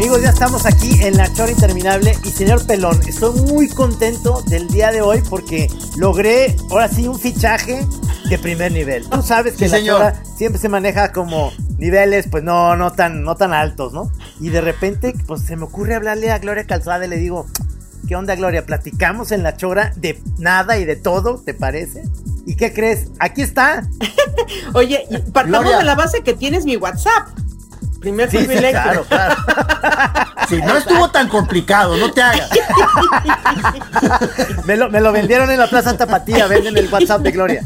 Amigos, ya estamos aquí en la Chora Interminable y señor Pelón, estoy muy contento del día de hoy porque logré ahora sí un fichaje de primer nivel. Tú sabes que Sí, la señor. Chora siempre se maneja como niveles pues no no tan no tan altos, ¿no? Y de repente pues se me ocurre hablarle a Gloria Calzada y le digo, ¿qué onda Gloria? Platicamos en la Chora de nada y de todo, ¿te parece? ¿Y qué crees? Aquí está. Oye, partamos Gloria. de la base que tienes mi WhatsApp. Primer Sí, sí, privilegio. claro, claro. Sí, no estuvo tan complicado, no te hagas. Me lo, me lo vendieron en la Plaza Tapatía, venden el WhatsApp de Gloria.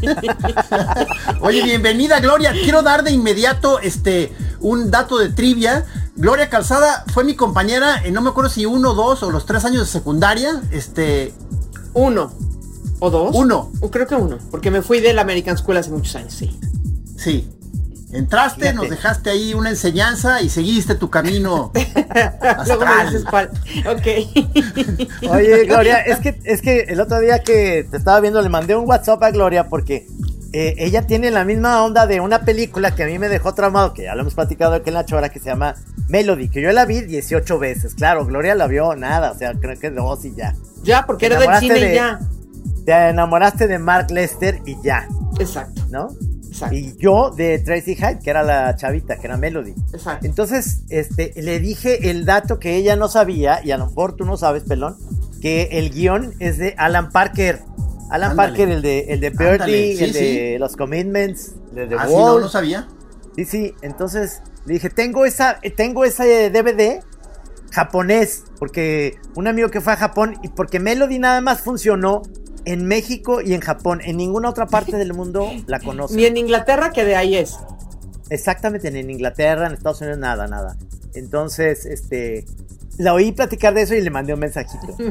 Oye, bienvenida Gloria. Quiero dar de inmediato este un dato de trivia. Gloria Calzada fue mi compañera en no me acuerdo si uno, dos o los tres años de secundaria. Este, Uno. ¿O dos? Uno. O creo que uno. Porque me fui de la American School hace muchos años, sí. sí. Entraste, Fíjate. nos dejaste ahí una enseñanza y seguiste tu camino. Luego me dices cuál. Ok. Oye, Gloria, es que, es que el otro día que te estaba viendo le mandé un WhatsApp a Gloria porque eh, ella tiene la misma onda de una película que a mí me dejó traumado, que ya lo hemos platicado aquí en la chora, que se llama Melody, que yo la vi 18 veces. Claro, Gloria la vio nada, o sea, creo que dos y ya. Ya, porque Te era del cine y de- ya. Te enamoraste de Mark Lester y ya, Exacto. ¿no? Exacto. Y yo de Tracy Hyde, que era la chavita, que era Melody. Exacto. Entonces, este, le dije el dato que ella no sabía, y a lo mejor tú no sabes, pelón, que el guion es de Alan Parker. Alan Ándale. Parker, el de, el de Birdie, sí, el de Los Commitments, el de Ah, no, Wall. no sabía. Sí, sí, entonces le dije, tengo esa, tengo ese DVD japonés, porque un amigo que fue a Japón, y porque Melody nada más funcionó en México y en Japón, en ninguna otra parte del mundo la conoce. Ni en Inglaterra, que de ahí es. Exactamente, ni en Inglaterra, en Estados Unidos, nada, nada. Entonces, este, la oí platicar de eso y le mandé un mensajito.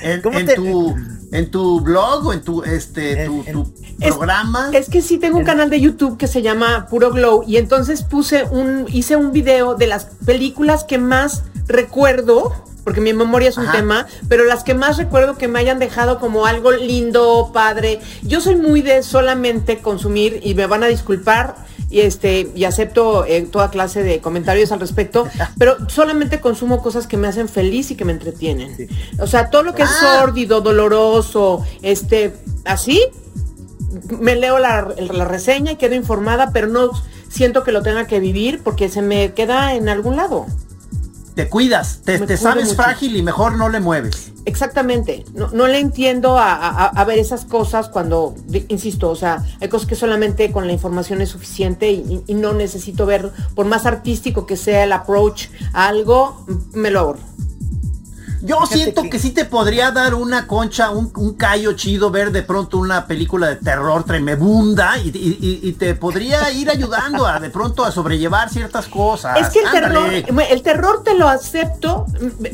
En, ¿Cómo en te- tu en tu blog o en tu este tu, En- tu Es- programa. Es que sí tengo un canal de YouTube que se llama Puro Glow y entonces puse un, hice un video de las películas que más recuerdo, porque mi memoria es un Ajá. tema, pero las que más recuerdo que me hayan dejado como algo lindo, padre. Yo soy muy de solamente consumir y me van a disculpar y este y acepto eh, toda clase de comentarios al respecto, pero solamente consumo cosas que me hacen feliz y que me entretienen. Sí. O sea, todo lo que es Ah. sórdido, doloroso, este, así, me leo la, la reseña y quedo informada, pero no siento que lo tenga que vivir porque se me queda en algún lado. Te cuidas, te, te sabes mucho. frágil y mejor no le mueves. Exactamente. No, no le entiendo a, a- a ver esas cosas cuando, insisto, o sea, hay cosas que solamente con la información es suficiente y, y no necesito ver, por más artístico que sea el approach a algo, me lo ahorro. Yo Fíjate siento que- que... sí te podría dar una concha, un, un callo chido ver de pronto una película de terror tremebunda y, y- y- y te podría ir ayudando a de pronto a sobrellevar ciertas cosas. Es que el Ándale. terror, el terror te lo acepto,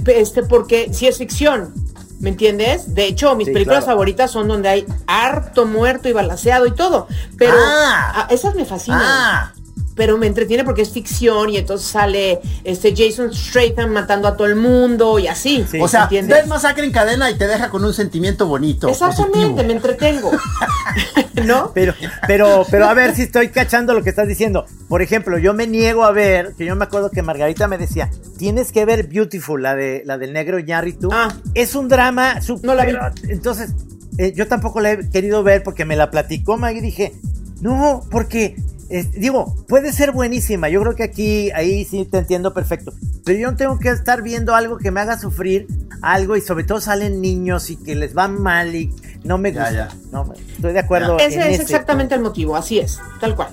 este, porque si es ficción, ¿me entiendes? De hecho, mis Sí, películas claro. favoritas son donde hay harto muerto y balaseado y todo. Pero Ah. ah, esas me fascinan. Ah, Pero me entretiene porque es ficción y entonces sale este Jason Statham matando a todo el mundo y así. Sí. o sea, ¿entiendes? ves masacre en cadena y te deja con un sentimiento bonito. Exactamente, positivo. me entretengo. ¿No? Pero, pero, pero a ver si estoy cachando lo que estás diciendo. Por ejemplo, yo me niego a ver, que yo me acuerdo que Margarita me decía, tienes que ver Beautiful, la de la del negro Ñarritu. Ah. Es un drama súper. No la vi. Entonces, eh, yo tampoco la he querido ver porque me la platicó Maggie y dije, no, porque eh, digo, puede ser buenísima. Yo creo que aquí, ahí sí te entiendo perfecto. Pero yo no tengo que estar viendo algo que me haga sufrir algo y sobre todo salen niños y que les va mal y no me gusta. ya. No, me- estoy de acuerdo. en Ese es exactamente el motivo, así es, tal cual.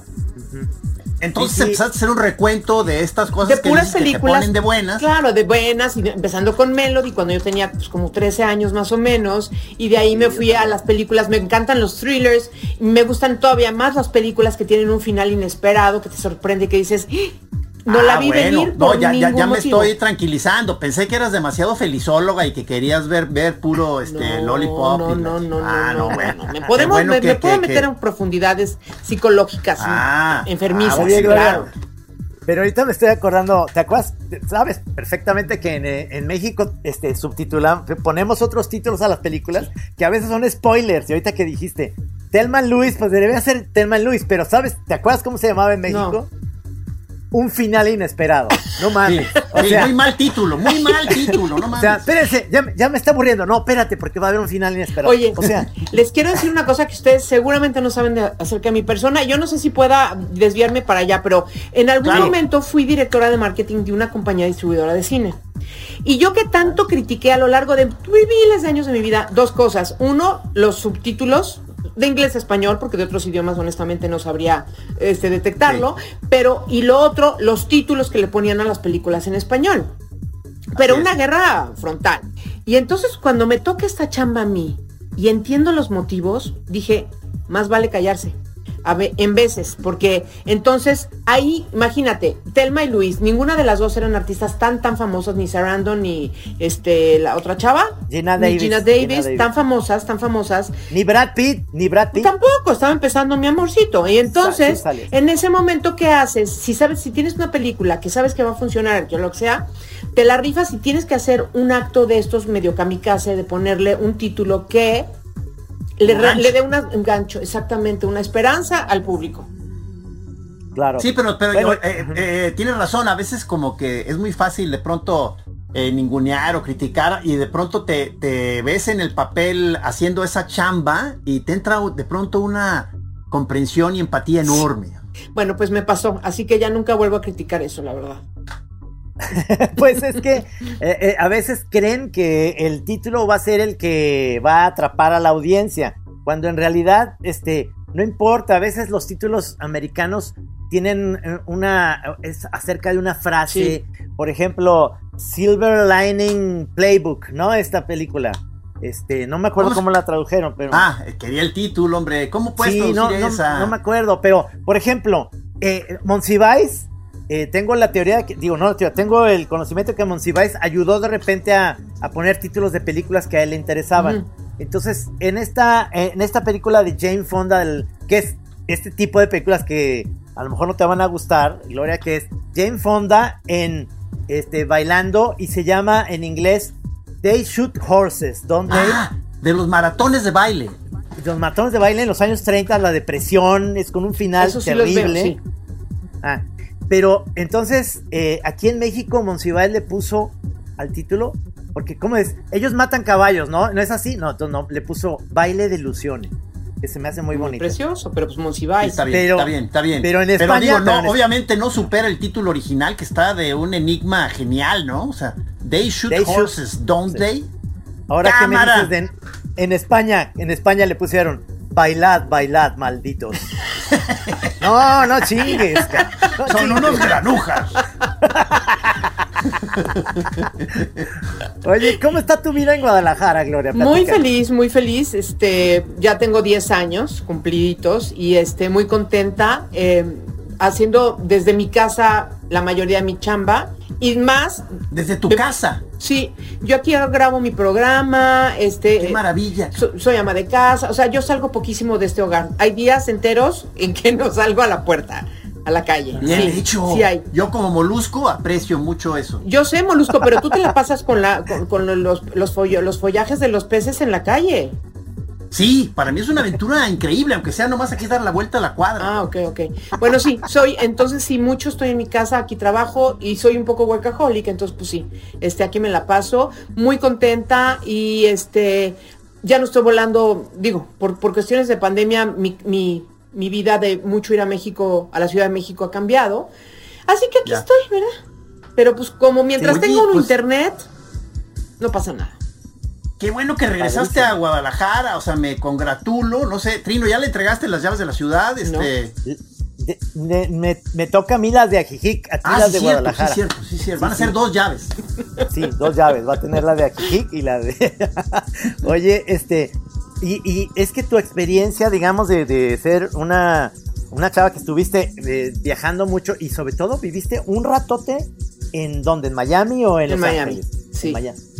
Entonces Sí, empezaste a hacer un recuento de estas cosas de que, puras que películas. ponen de buenas. Claro, de buenas, y de- empezando con Melody, cuando yo tenía pues, como 13 años más o menos, y de ahí me fui a las películas, me encantan los thrillers, me gustan todavía más las películas que tienen un final inesperado, que te sorprende, que dices, "Ah, no la Ah, vi bueno. venir No, por ya, ya, ningún ya me motivo". estoy tranquilizando. Pensé que eras demasiado felizóloga y que querías ver, ver puro este No, lollipop. No, no, no, no, Ah, no, bueno. no. Me, podemos, bueno me, que- me puedo que- meter que- en profundidades psicológicas, Ah, enfermizas, ah, claro. Pero ahorita me estoy acordando, ¿te acuerdas? Sabes perfectamente que en, eh, en México este, subtitulamos, ponemos otros títulos a las películas que a veces son spoilers. Y ahorita que dijiste, Telman Lewis, pues debería ser Telman Lewis, pero ¿sabes? ¿Te acuerdas cómo se llamaba en México? Un final inesperado. No Sí, mames. O sí, sea, muy mal título, muy mal título, no o sea, mames. espérense, ya, me- ya me está aburriendo. No, espérate, porque va a haber un final inesperado. Oye, o sea, les quiero decir una cosa que ustedes seguramente no saben de- acerca de mi persona. Yo no sé si pueda desviarme para allá, pero en algún Claro. momento fui directora de marketing de una compañía distribuidora de cine. Y yo que tanto critiqué a lo largo de miles de años de mi vida, dos cosas. Uno, los subtítulos de inglés a español, porque de otros idiomas honestamente no sabría este, detectarlo. Pero, y lo otro, los títulos que le ponían a las películas en español. Pero Así una es. guerra frontal. Y entonces cuando me toca esta chamba a mí y entiendo los motivos, dije, más vale callarse. A ve- en veces, porque entonces ahí, imagínate, Telma y Luis, ninguna de las dos eran artistas tan tan famosas, ni Sarandon ni este la otra chava, Gina ni Davis, Gina Gina Davis, Davis. tan famosas, tan famosas, ni Brad Pitt, ni Brad Pitt. Tampoco, estaba empezando mi amorcito. Y entonces, sí en ese momento, ¿qué haces? Si sabes, si tienes una película que sabes que va a funcionar, que lo que sea, te la rifas y tienes que hacer un acto de estos medio kamikaze, de ponerle un título que le, re- dé una- un gancho, exactamente, una esperanza al público. Claro. Sí, pero, pero Bueno, eh, eh, tienes razón, a veces como que es muy fácil de pronto eh, ningunear o criticar y de pronto te, te ves en el papel haciendo esa chamba y te entra de pronto una comprensión y empatía enorme. Bueno, pues me pasó, así que ya nunca vuelvo a criticar eso, la verdad. Pues es que eh, eh, a veces creen que el título va a ser el que va a atrapar a la audiencia, cuando en realidad este no importa, a veces los títulos americanos tienen eh, una es acerca de una frase, por ejemplo, Silver Lining Playbook, ¿no? Esta película. Este, no me acuerdo ¿Cómo la tradujeron, pero Ah, quería el título, hombre. ¿Cómo puedes Sí, no, traducir no, esa? no me acuerdo, pero por ejemplo, eh, Monsiváis, eh, tengo la teoría, que, digo, no, teoría, tengo el conocimiento que Monsiváis ayudó de repente a, a poner títulos de películas que a él le interesaban. Entonces, en esta, en esta película de Jane Fonda, el- que es este tipo de películas que a lo mejor no te van a gustar, Gloria, que es Jane Fonda en este bailando y se llama en inglés They Shoot Horses, donde Ah, de los maratones de baile. los matones de baile en los años 30, la depresión es con un final sí los veo, terrible. sí. Ah, pero entonces, eh, aquí en México, Monsiváis le puso al título, porque, ¿cómo es? Ellos matan caballos, ¿no? ¿No es así? No, entonces no, le puso baile de ilusiones, que se me hace muy bonito. Precioso, pero pues Sí, Monsiváis. está bien, Pero- está bien, está bien. pero en España- digo, no, pero en es- obviamente no supera el título original que está de un enigma genial, ¿no? O sea, They shoot They shoot- horses, don't Sí. they? Ahora que me dices de en, en España, en España le pusieron bailad, bailad, malditos. no, no chingues. no Son chingues. unos granujas. Oye, ¿cómo está tu vida en Guadalajara, Gloria? Muy feliz, muy feliz. Este, ya tengo 10 años cumpliditos y este, muy contenta eh, haciendo desde mi casa la mayoría de mi chamba y más. Desde tu de- casa. Sí, yo aquí grabo mi programa, este. Qué eh, maravilla. so- soy ama de casa, o sea, yo salgo poquísimo de este hogar. Hay días enteros en que no salgo a la puerta, a la calle. Bien Sí, hecho. Sí hay. Yo como molusco aprecio mucho eso. Yo sé, Molusco, pero tú te la pasas con la con, con los, los, follo- los follajes de los peces en la calle. Sí, para mí es una aventura increíble, aunque sea nomás aquí dar la vuelta a la cuadra. Ah, ok, ok. Bueno, sí, soy, entonces sí, mucho estoy en mi casa, aquí trabajo y soy un poco workaholic, entonces pues sí, este, aquí me la paso, muy contenta y este, ya no estoy volando, digo, por, por cuestiones de pandemia, mi, mi, mi vida de mucho ir a México, a la Ciudad de México ha cambiado. Así que aquí Ya. estoy, ¿verdad? Pero pues como mientras Oye, tengo un pues- internet, no pasa nada. Qué bueno que regresaste a Guadalajara, o sea, me congratulo, no sé, Trino, ¿ya le entregaste las llaves de la ciudad? Este... me, toca a mí las de Ajijic, a ti ah, las de Guadalajara. Sí, cierto, sí, cierto. Van a ser dos llaves. Sí, dos llaves. Va a tener la de Ajijic y la de. Oye, este. Y, es que tu experiencia, digamos, de, ser una, una chava que estuviste eh, viajando mucho y sobre todo viviste un ratote en donde, en Miami o en, en Miami. Sí. En Miami.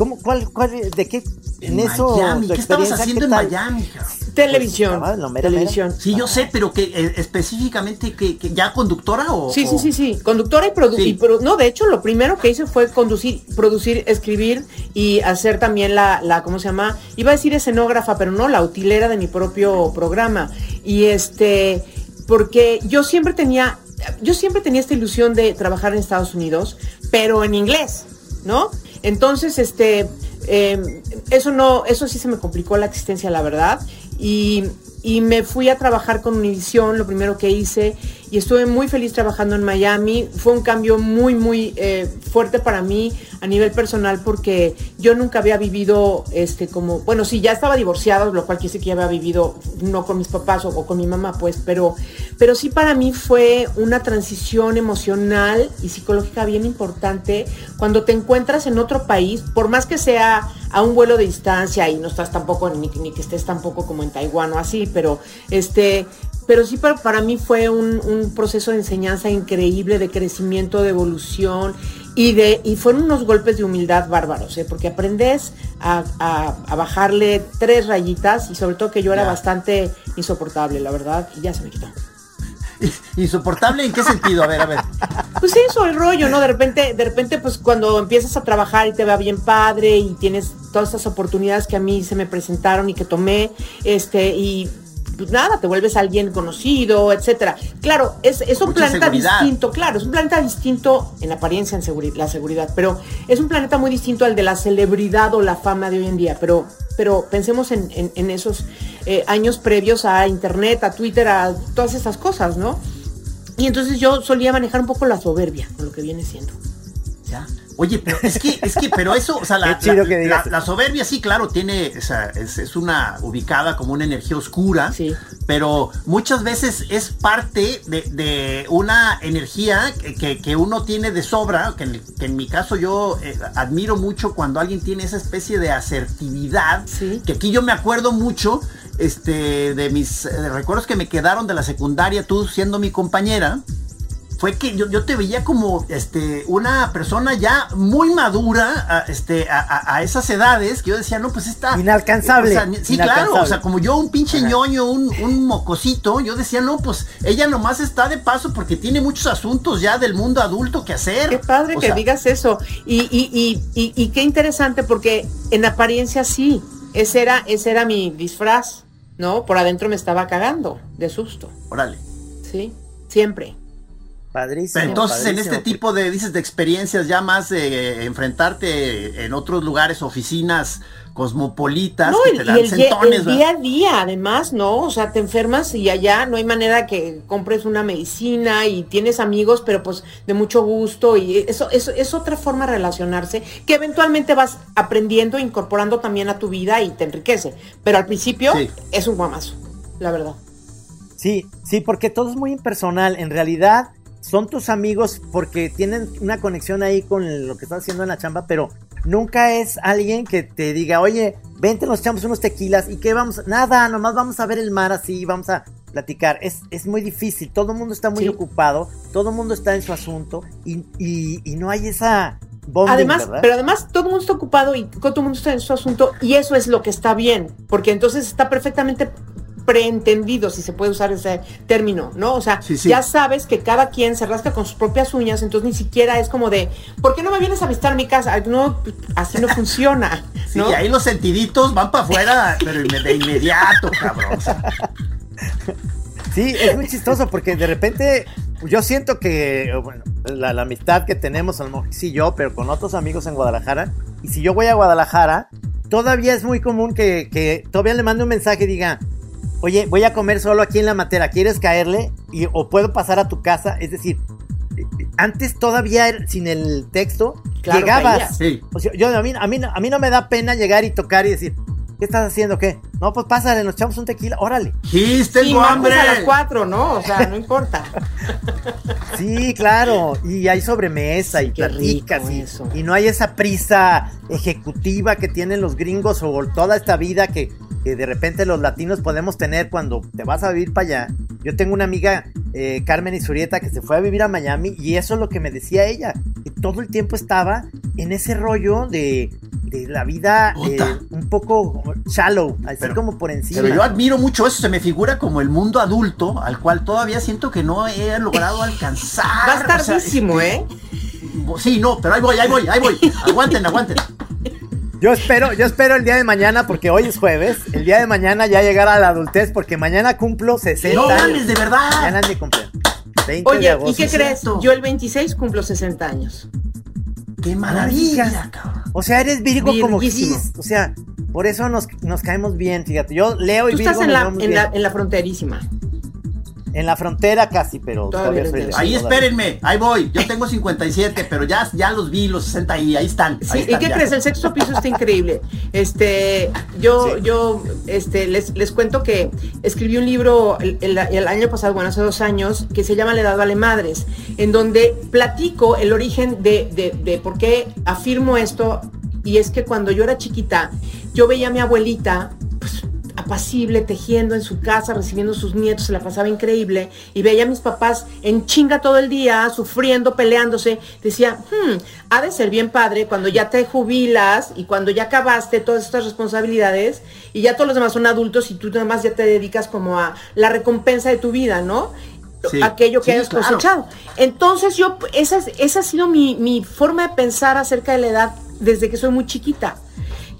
¿Cómo, cuál, cuál, de qué? En, eso, Miami. ¿Qué estabas haciendo en Miami? Televisión. Pues, televisión. Sí, yo sé, pero que eh, específicamente que, ya conductora o. Sí, sí, sí, sí. Conductora y producir. no, de hecho, lo primero que hice fue conducir, producir, escribir y hacer también la, la, ¿cómo se llama? Iba a decir escenógrafa, pero no, la utilera de mi propio programa. Y este, porque yo siempre tenía, yo siempre tenía esta ilusión de trabajar en Estados Unidos, pero en inglés, ¿no? Entonces, este, eh, eso no, eso sí se me complicó la existencia, la verdad. Y, y me fui a trabajar con Univision, lo primero que hice, y estuve muy feliz trabajando en Miami. Fue un cambio muy, muy eh, fuerte para mí a nivel personal porque yo nunca había vivido, este, como, bueno, sí, ya estaba divorciada, lo cual decir que ya había vivido, no con mis papás o, con mi mamá, pues, pero, pero sí para mí fue una transición emocional y psicológica bien importante cuando te encuentras en otro país, por más que sea a un vuelo de distancia y no estás tampoco, ni, ni que estés tampoco como en Taiwán o así, pero este, pero sí para, para mí fue un, un, proceso de enseñanza increíble, de crecimiento, de evolución y, de, y fueron unos golpes de humildad bárbaros, ¿eh? porque aprendes a, a, bajarle tres rayitas y sobre todo que yo era bastante insoportable, la verdad, y ya se me quitó. ¿Insoportable en qué sentido? A ver, a ver. Pues eso, el rollo, ¿no? De repente, de repente, pues cuando empiezas a trabajar y te va bien padre y tienes todas estas oportunidades que a mí se me presentaron y que tomé, este, y pues nada, te vuelves alguien conocido, etcétera. Claro, es, es un planeta distinto, claro, es un planeta distinto en apariencia, en seguridad, la seguridad, pero es un planeta muy distinto al de la celebridad o la fama de hoy en día. Pero, pero pensemos en, en, esos eh, años previos a Internet, a Twitter, a todas esas cosas, ¿no? Y entonces yo solía manejar un poco la soberbia con lo que viene siendo. Oye, pero es que, es que, pero eso, o sea, la, la, soberbia sí, claro, tiene, o sea, es, una ubicada como una energía oscura, sí. pero muchas veces es parte de, una energía que, uno tiene de sobra, que en, mi caso yo eh, admiro mucho cuando alguien tiene esa especie de asertividad, que aquí yo me acuerdo mucho, este, de mis recuerdos que me quedaron de la secundaria, tú siendo mi compañera, fue que yo, yo, te veía como este, una persona ya muy madura a, este, a, esas edades, que yo decía, no, pues está... Inalcanzable. sí, claro, o sea, como yo, un pinche ñoño, un, un, mocosito, yo decía, no, pues ella nomás está de paso porque tiene muchos asuntos ya del mundo adulto que hacer. Qué padre que digas eso. Y, y, y, y, qué interesante porque en apariencia sí, ese era, ese era mi disfraz, ¿no? Por adentro me estaba cagando de susto. Órale. Sí, siempre. Padrísimo. entonces, en este tipo de, dices, de experiencias ya más de enfrentarte en otros lugares, oficinas cosmopolitas, que te dan y el, día a día, además, ¿no? O sea, te enfermas y allá no hay manera que compres una medicina y tienes amigos, pero pues de mucho gusto y eso, eso es otra forma de relacionarse que eventualmente vas aprendiendo, incorporando también a tu vida y te enriquece. Pero al principio es un guamazo, la verdad. Sí, sí, porque todo es muy impersonal. En realidad, son tus amigos porque tienen una conexión ahí con lo que estás haciendo en la chamba, pero nunca es alguien que te diga, oye, vente, nos echamos unos tequilas y que vamos, nada, nomás vamos a ver el mar así, vamos a platicar. Es, es muy difícil, todo el mundo está muy ocupado, todo el mundo está en su asunto y, y, no hay esa... Bonding, además, pero además todo el mundo está ocupado y todo el mundo está en su asunto y eso es lo que está bien, porque entonces está perfectamente preentendido, si se puede usar ese término, ¿no? O sea, ya sabes que cada quien se rasca con sus propias uñas, entonces ni siquiera es como de, ¿por qué no me vienes a visitar mi casa? No, así no funciona. Sí, y ahí los sentiditos van para afuera, pero de inmediato, cabrón. Sí, es muy chistoso porque de repente yo siento que, bueno, la, amistad que tenemos, a lo mejor sí yo, pero con otros amigos en Guadalajara, y si yo voy a Guadalajara, todavía es muy común que, que todavía le mande un mensaje y diga, oye, voy a comer solo aquí en la matera, ¿quieres caerle? Y, o puedo pasar a tu casa, es decir, antes todavía sin el texto Claro, llegabas. caías. Sí. O sea, yo, a, mí, a, mí, a mí no me da pena llegar y tocar y decir, ¿qué estás haciendo? ¿Qué? No, pues pásale, nos echamos un tequila, órale. Sí, Sí, tengo hambre. a las 4, ¿no? O sea, no importa. Sí, claro. Y hay sobremesa y Qué platicas rico y, eso. y no hay esa prisa ejecutiva que tienen los gringos o toda esta vida que, que de repente los latinos podemos tener cuando te vas a vivir para allá. Yo tengo una amiga, eh, Carmen Isurieta, que se fue a vivir a Miami y eso es lo que me decía ella, que todo el tiempo estaba en ese rollo de, de la vida eh, un poco shallow, así Pero- como por encima. Pero yo admiro mucho eso, se me figura como el mundo adulto al cual todavía siento que no he logrado alcanzar. Va a estar O sea, tardísimo, este, ¿eh? Sí, no, pero ahí voy, ahí voy, ahí voy. Aguanten, aguanten. Yo espero, yo espero el día de mañana, porque hoy es jueves, el día de mañana ya llegar a la adultez, porque mañana cumplo 60 No años. mames, de verdad. Mañana mi cumpleaños. 20 de Oye, ¿y qué es crees? cierto. Yo el 26 cumplo 60 años. Qué maravilla, cabrón. O sea, eres Virgo como. Gis. O sea, por eso nos, nos caemos bien, fíjate. Yo leo y Tú Virgo estás en nos la, en, bien. la, en la fronterísima. En la frontera casi, pero Todavía todavía, eres soy de- de Ahí espérenme, ahí voy. Yo tengo 57, pero ya, ya los vi, los 60 ahí, ahí están. Sí, ahí ¿y están qué ya. crees? El sexto piso está increíble. Este, yo, yo, este, les, les cuento que escribí un libro el, el- el año pasado, bueno, hace dos años, que se llama La edad vale madres, en donde platico el origen de, de, de por qué afirmo esto, y es que cuando yo era chiquita, yo veía a mi abuelita, apacible, tejiendo en su casa, recibiendo a sus nietos, se la pasaba increíble, y veía a mis papás en chinga todo el día, sufriendo, peleándose, decía, hmm, ha de ser bien padre cuando ya te jubilas y cuando ya acabaste todas estas responsabilidades y ya todos los demás son adultos y tú nada más ya te dedicas como a la recompensa de tu vida, ¿no? Sí, Aquello que sí, hayas claro. cosechado. Entonces yo, esa, es- esa ha sido mi, mi forma de pensar acerca de la edad desde que soy muy chiquita.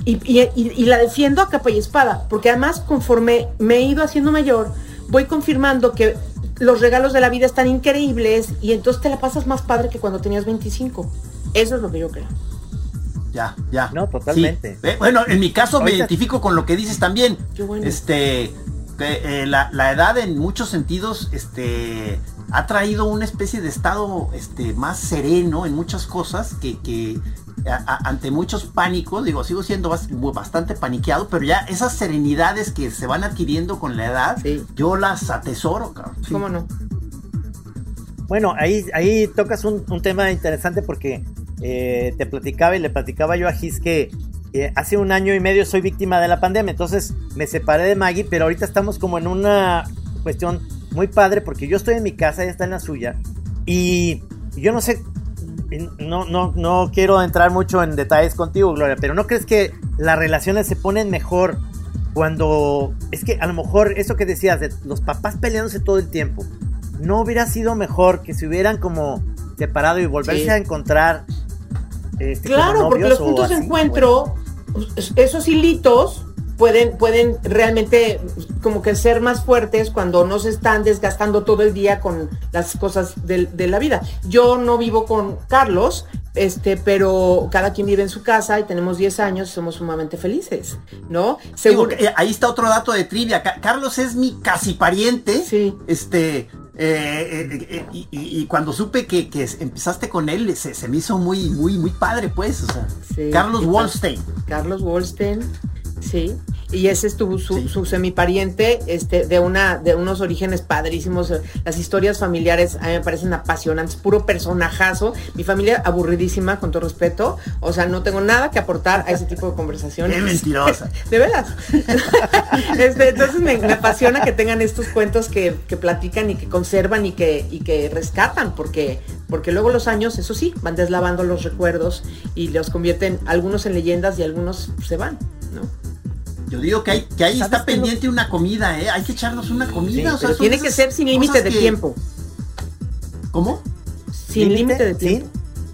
Y, y- y- y la defiendo a capa y espada, porque además conforme me he ido haciendo mayor, voy confirmando que los regalos de la vida están increíbles y entonces te la pasas más padre que cuando tenías 25. Eso es lo que yo creo. Ya, ya. No, totalmente. Sí. Eh, bueno, en mi caso me identifico con lo que dices también. Qué bueno. Este, que, eh, la, la edad en muchos sentidos, este, ha traído una especie de estado, este, más sereno en muchas cosas que, que a- a- ante muchos pánicos, digo, sigo siendo bas- bastante paniqueado, pero ya esas serenidades que se van adquiriendo con la edad, Sí. yo las atesoro, cabrón. Sí. ¿Cómo no? Bueno, ahí, ahí tocas un, un tema interesante porque eh, te platicaba y le platicaba yo a Gis que eh, hace un año y medio soy víctima de la pandemia, entonces me separé de Maggie, pero ahorita estamos como en una cuestión muy padre porque yo estoy en mi casa, ella está en la suya y yo no sé, no, no, no quiero entrar mucho en detalles contigo, Gloria, pero ¿no crees que las relaciones se ponen mejor cuando es que a lo mejor eso que decías de los papás peleándose todo el tiempo no hubiera sido mejor que se hubieran como separado y volverse Sí. a encontrar este, Claro, porque los puntos de encuentro, es- esos hilitos pueden, pueden realmente como que ser más fuertes cuando no se están desgastando todo el día con las cosas del- de, la vida. Yo no vivo con Carlos, este, pero cada quien vive en su casa y tenemos 10 años y somos sumamente felices, ¿no? Seguro. eh, ahí está otro dato de trivia. Ca- Carlos es mi casi pariente. Sí. Este. eh, eh, eh, y, cuando supe que, que empezaste con él, se, se me hizo muy, muy, muy padre, pues. O sea, Sí, Carlos sí, Wallstein. Carlos Wolstein, sí. Y ese es tu, su, Sí. su semipariente, este, de una, de unos orígenes padrísimos. Las historias familiares a mí me parecen apasionantes, puro personajazo. Mi familia aburridísima, con todo respeto. O sea, no tengo nada que aportar a ese tipo de conversaciones. Qué mentirosa. De veras. Este, entonces me, me apasiona que tengan estos cuentos que, que platican y que conservan y que, y que rescatan, porque, porque luego los años, eso sí, van deslavando los recuerdos y los convierten algunos en leyendas y algunos se van, ¿no? Yo digo que, hay, que ahí ¿Sabes está pendiente una comida, ¿eh? Hay que echarnos una comida. Sí, o sea, Pero son tiene que ser sin límite de que- tiempo. ¿Cómo? Sin límite de ¿Sí? tiempo.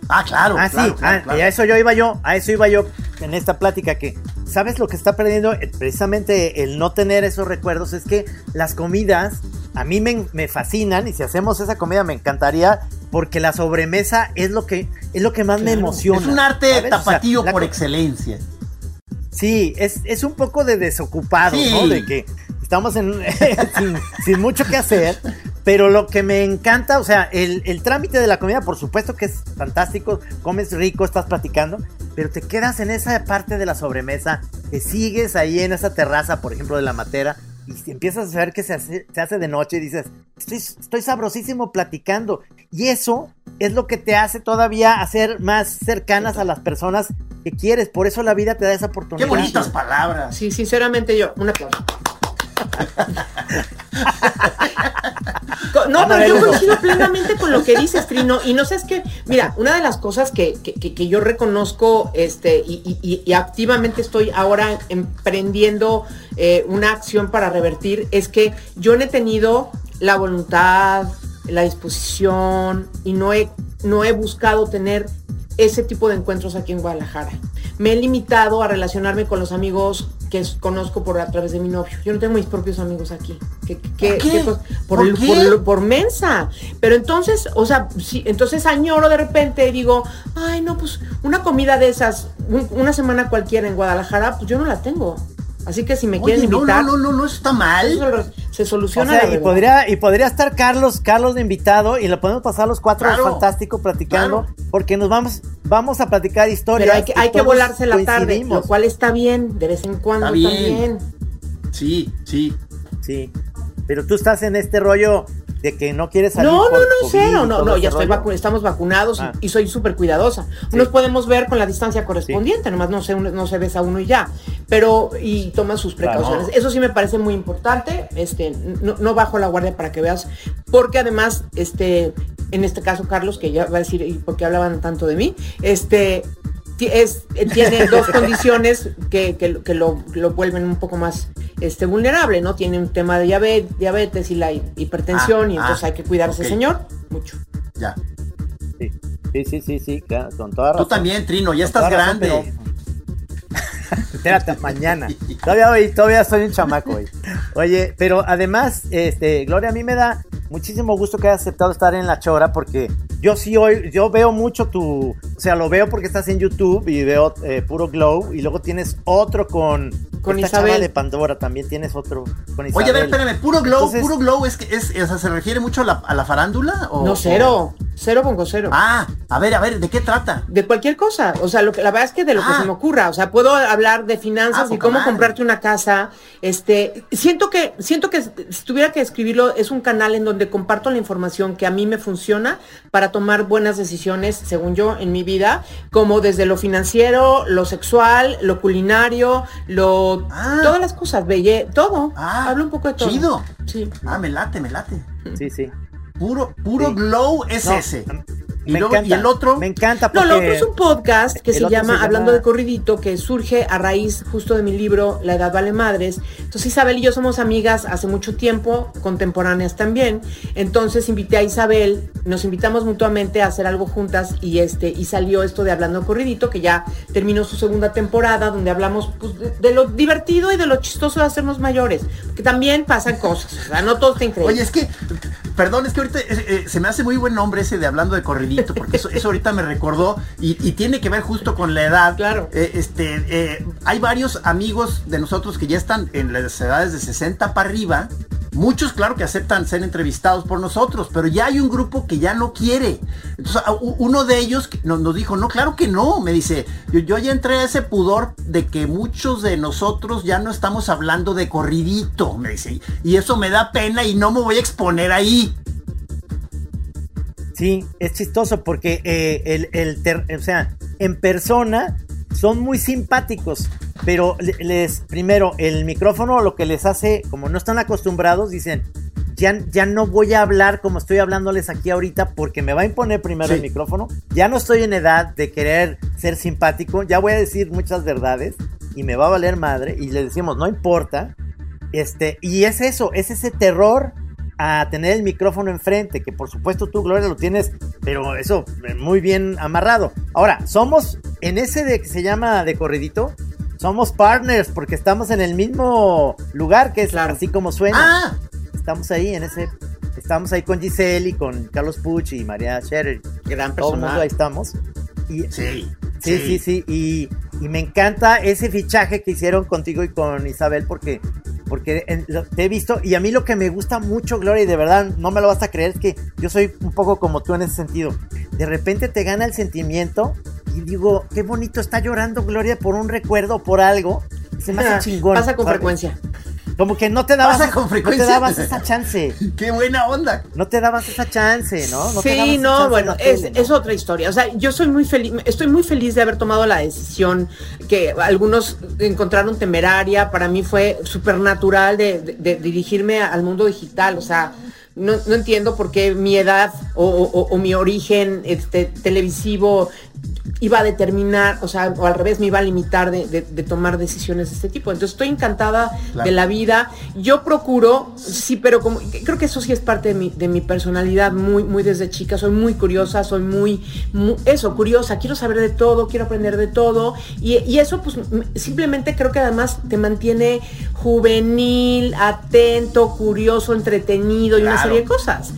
Ah, claro. Ah, claro, sí, claro, ah, claro. y a eso yo iba yo, a eso iba yo en esta plática que, ¿sabes lo que está perdiendo? Eh, Precisamente el no tener esos recuerdos es que las comidas a mí me, me fascinan y si hacemos esa comida me encantaría porque la sobremesa es lo que es lo que más me emociona. Es un arte ¿sabes? O sea, tapatío por excelencia. Sí, es, es un poco de desocupado, Sí. ¿no? De que estamos en, sin, sin mucho que hacer, pero lo que me encanta, o sea, el, el trámite de la comida, por supuesto que es fantástico, comes rico, estás platicando, pero te quedas en esa parte de la sobremesa, que sigues ahí en esa terraza, por ejemplo, de la matera, y empiezas a ver que se hace, se hace de noche y dices, estoy, estoy sabrosísimo platicando. Y eso es lo que te hace todavía hacer más cercanas a las personas que quieres. Por eso la vida te da esa oportunidad. Qué bonitas palabras. Sí, sinceramente yo, un aplauso. No, pero yo coincido plenamente con lo que dices, Trino. Y no sé, es que, mira, una de las cosas que, que- que- yo reconozco este, y, y- y- y activamente estoy ahora emprendiendo eh, una acción para revertir es que yo no he tenido la voluntad, la disposición y no he, no he buscado tener ese tipo de encuentros aquí en Guadalajara. Me he limitado a relacionarme con los amigos que conozco por a través de mi novio. Yo no tengo mis propios amigos aquí. ¿Qué, qué- ¿Por qué? qué cos- por, ¿Por el- qué? por lo- por mensa. Pero entonces, o sea, sí, entonces añoro de repente y digo, ay, no, pues una comida de esas, un- una semana cualquiera en Guadalajara, pues yo no la tengo. Así que si me Oye, quieren no, invitar, no, no, no, no está mal. se- se O soluciona. sea, la y podría, y podría estar Carlos, Carlos de invitado, y lo podemos pasar los cuatro Claro, fantástico platicando, claro. porque nos vamos, vamos a platicar historias. Pero hay que, hay que volarse la tarde, lo cual está bien, de vez en cuando Está bien. también. Sí, sí. Sí. Pero tú estás en este rollo de que no quieres salir. No, no, no, cero, no, no, ya estoy vacu- estamos vacunados y- Ah. y, soy súper cuidadosa. Sí. Nos podemos ver con la distancia correspondiente, nomás no se, no se besa uno y ya, pero y toma sus Claro. precauciones. Eso sí me parece muy importante, este, no, no bajo la guardia para que veas, porque además, este, en este caso Carlos, que ya va a decir, ¿y por qué hablaban tanto de mí? Este, es, tiene dos condiciones que, que lo- que lo, lo vuelven un poco más este, vulnerable, ¿no? Tiene un tema de diabetes, diabetes y la hi- hipertensión, Ah, y entonces ah, hay que cuidarse, ok. señor, mucho. Ya. Sí, sí, sí, sí, sí, claro, con toda Tú también, Trino, ya Con estás razón, grande. pero- Espérate, mañana. Todavía hoy, todavía soy un chamaco hoy. Oye, pero además, este, Gloria, a mí me da muchísimo gusto que hayas aceptado estar en la chora porque yo sí hoy, yo veo mucho tu, o sea, lo veo porque estás en YouTube y veo eh, puro glow y luego tienes otro con Con esta chava Isabel. de Pandora, también tienes otro con Isabel. Oye, a ver, espérame, puro glow, Entonces- puro glow, es que es, o sea, ¿se refiere mucho a la, a la farándula? O, No, o- cero, cero pongo cero. Ah, a ver, a ver, ¿de qué trata? De cualquier cosa, o sea, lo que, la verdad es que de lo que Ah. se me ocurra, o sea, puedo hablar de finanzas Ah, y cómo madre. comprarte una casa, este, siento que, siento que si tuviera que escribirlo, es un canal en donde comparto la información que a mí me funciona para tomar buenas decisiones, según yo, en mi vida, como desde lo financiero, lo sexual, lo culinario, lo, Ah. todas las cosas, belle, todo, Ah, hablo un poco de todo. chido. Sí. Ah, me late, me late. Sí, sí. Puro, puro Sí. glow es No, ese. Y, Me luego- encanta. y el otro. Me encanta No, porque... lo otro es un podcast que el se llama se llama- Hablando de Corridito, que surge a raíz justo de mi libro La Edad Vale Madres. Entonces Isabel y yo somos amigas hace mucho tiempo, contemporáneas también. Entonces invité a Isabel, nos invitamos mutuamente a hacer algo juntas y este y salió esto de Hablando de Corridito, que ya terminó su segunda temporada, donde hablamos pues, de, de lo divertido y de lo chistoso de hacernos mayores. Que también pasan cosas, o sea, no todo está increíble. Oye, es que, perdón, es que ahorita eh, eh, se me hace muy buen nombre ese de hablando de corridito, porque eso, eso ahorita me recordó y, y tiene que ver justo con la edad. Claro. Eh, este, eh, hay varios amigos de nosotros que ya están en las edades de 60 para arriba. Muchos, claro, que aceptan ser entrevistados por nosotros, pero ya hay un grupo que ya no quiere. Entonces, uno de ellos nos dijo, no, claro que no. Me dice, yo, yo ya entré a ese pudor de que muchos de nosotros ya no estamos hablando de corridito. Me dice, y eso me da pena y no me voy a exponer ahí. Sí, es chistoso porque eh, el, el ter- o sea, en persona son muy simpáticos, pero le- les, primero, el micrófono lo que les hace, como no están acostumbrados, dicen, ya, ya no voy a hablar como estoy hablándoles aquí ahorita porque me va a imponer primero Sí. el micrófono, ya no estoy en edad de querer ser simpático, ya voy a decir muchas verdades y me va a valer madre y le decimos, no importa, este, y es eso, es ese terror a tener el micrófono enfrente, que por supuesto tú, Gloria, lo tienes, pero eso, eh, muy bien amarrado. Ahora, somos en ese de que se llama de corridito, somos partners porque estamos en el mismo lugar que es Claro. así como suena. Ah, Estamos ahí en ese, estamos ahí con Giselle y con Carlos Puch y María Scherer. Gran Todo el mundo personal. ahí estamos. Y, sí. Sí, sí, sí. Y, y me encanta ese fichaje que hicieron contigo y con Isabel porque porque en- lo- te he visto y a mí lo que me gusta mucho, Gloria, y de verdad no me lo vas a creer, es que yo soy un poco como tú en ese sentido. De repente te gana el sentimiento y digo, qué bonito está llorando Gloria por un recuerdo, por algo. Se me hace chingón. Pasa con ¿sabes? frecuencia. Como que no te dabas, ¿Pasa con no te dabas esa chance. Qué buena onda. No te dabas esa chance, ¿no? no te dabas sí, no, chance bueno, es, tele, ¿no? es otra historia. O sea, yo soy muy feliz, estoy muy feliz de haber tomado la decisión que algunos encontraron temeraria. Para mí fue súper natural de, de- de dirigirme al mundo digital. O sea, no, no entiendo por qué mi edad o, o- o mi origen este, televisivo iba a determinar, o sea, o al revés, me iba a limitar de, de- de tomar decisiones de este tipo. Entonces estoy encantada Claro. de la vida. Yo procuro, sí, pero como creo que eso sí es parte de mi, de mi personalidad, muy, muy desde chica. Soy muy curiosa, soy muy, mu- eso, curiosa. Quiero saber de todo, quiero aprender de todo. Y, y eso, pues, simplemente creo que además te mantiene juvenil, atento, curioso, entretenido y una serie de cosas.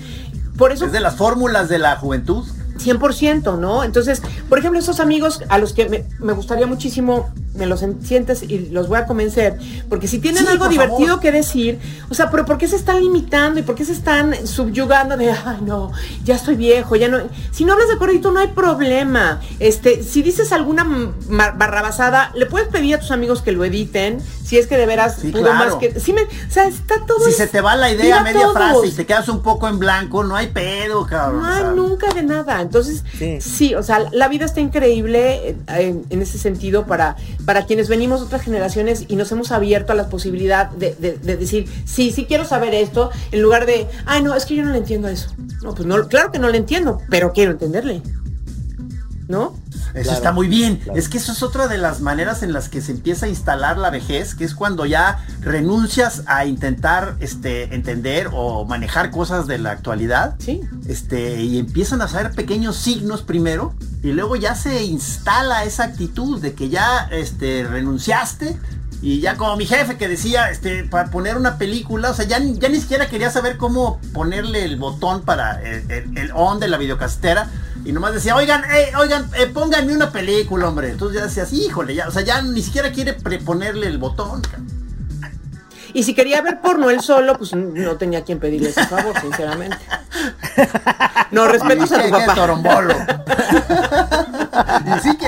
Por eso Es de las fórmulas de la juventud. 100%, ¿no? Entonces, por ejemplo, esos amigos a los que me, me gustaría muchísimo, me los en- sientes y los voy a convencer, porque si tienen Sí, algo divertido favor. que decir, o sea, pero ¿por qué se están limitando y por qué se están subyugando de, ay, no, ya estoy viejo, ya no... Si no hablas de corridito no hay problema. Este, si dices alguna barrabasada, le puedes pedir a tus amigos que lo editen, si es que de veras Sí, pudo claro. más que... Me, o sea, está todo... Si es- se te va la idea a media todos. frase y te quedas un poco en blanco, no hay pedo, cabrón. No hay sea. nunca de nada. Entonces, Sí. sí. o sea, la vida está increíble en- en ese sentido para, para quienes venimos de otras generaciones y nos hemos abierto a la posibilidad de, de- de decir, sí, sí quiero saber esto, en lugar de, ay, no, es que yo no le entiendo eso. No, pues no, claro que no le entiendo, pero quiero entenderle. ¿No? Eso Claro, está muy bien. claro. Es que eso es otra de las maneras en las que se empieza a instalar la vejez, que es cuando ya renuncias a intentar este, entender o manejar cosas de la actualidad. Sí. Este, y empiezan a saber pequeños signos primero, y luego ya se instala esa actitud de que ya este, renunciaste. Y ya como mi jefe que decía, este, para poner una película, o sea, ya, ni- ya ni siquiera quería saber cómo ponerle el botón para el, el- el on de la videocastera. Y nomás decía, oigan, eh, oigan, eh, pónganme una película, hombre. Entonces ya decías, híjole, ya, o sea, ya ni siquiera quiere preponerle el botón. Y si quería ver porno él solo, pues no tenía quien pedirle ese favor, sinceramente. No, respetos a tu qué papá. torombolo. y sí que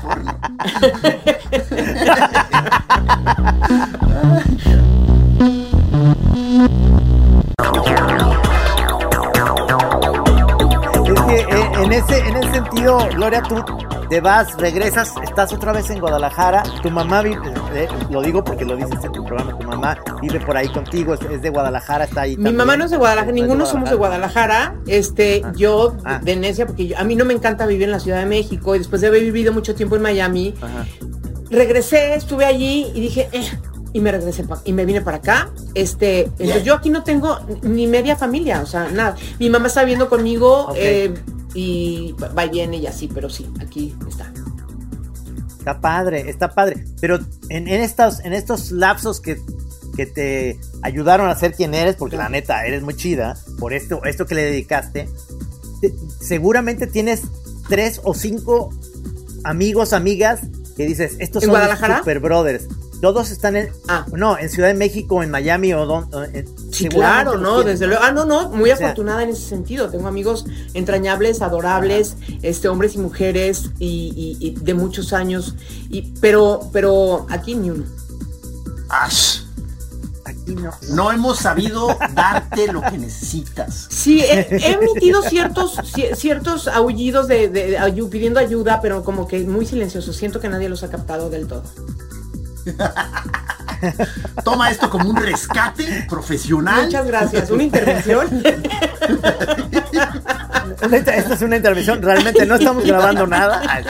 Porno. en ese, en ese sentido, Gloria, tú te vas, regresas, estás otra vez en Guadalajara. Tu mamá vive, eh, lo digo porque lo dices en tu programa, tu mamá vive por ahí contigo, es, es de Guadalajara, está ahí. Mi también. mamá no es de Guadalajara, ninguno somos de Guadalajara. Guadalajara. Este, yo Ah. de necia, porque yo- a mí no me encanta vivir en la Ciudad de México y después de haber vivido mucho tiempo en Miami, Ajá. regresé, estuve allí y dije, eh, y me regresé y me vine para acá. Este, entonces yo aquí no tengo ni media familia, o sea, nada. Mi mamá está viviendo conmigo eh, y va y viene y así, pero sí, aquí está. Está padre, está padre. Pero en, en estos, en estos lapsos que, que te ayudaron a ser quien eres, porque la neta eres muy chida, por esto, esto que le dedicaste, te- seguramente tienes tres o cinco amigos, amigas, que dices, estos ¿En son super brothers. Todos están en, Ah. no, en Ciudad de México, en Miami o donde. Sí, claro, no, desde luego. Ah, no, no, muy O sea- afortunada en ese sentido. Tengo amigos entrañables, adorables, este, hombres y mujeres y, y- y de muchos años. Y, pero, pero aquí ni uno. Ash, Aquí no. no hemos sabido darte lo que necesitas. Sí, he, he emitido ciertos, ci- ciertos aullidos de, de- pidiendo ayuda, pero como que muy silenciosos. Siento que nadie los ha captado del todo. Toma esto como un rescate profesional. Muchas gracias. Una intervención. Esta es una intervención, realmente no estamos grabando nada.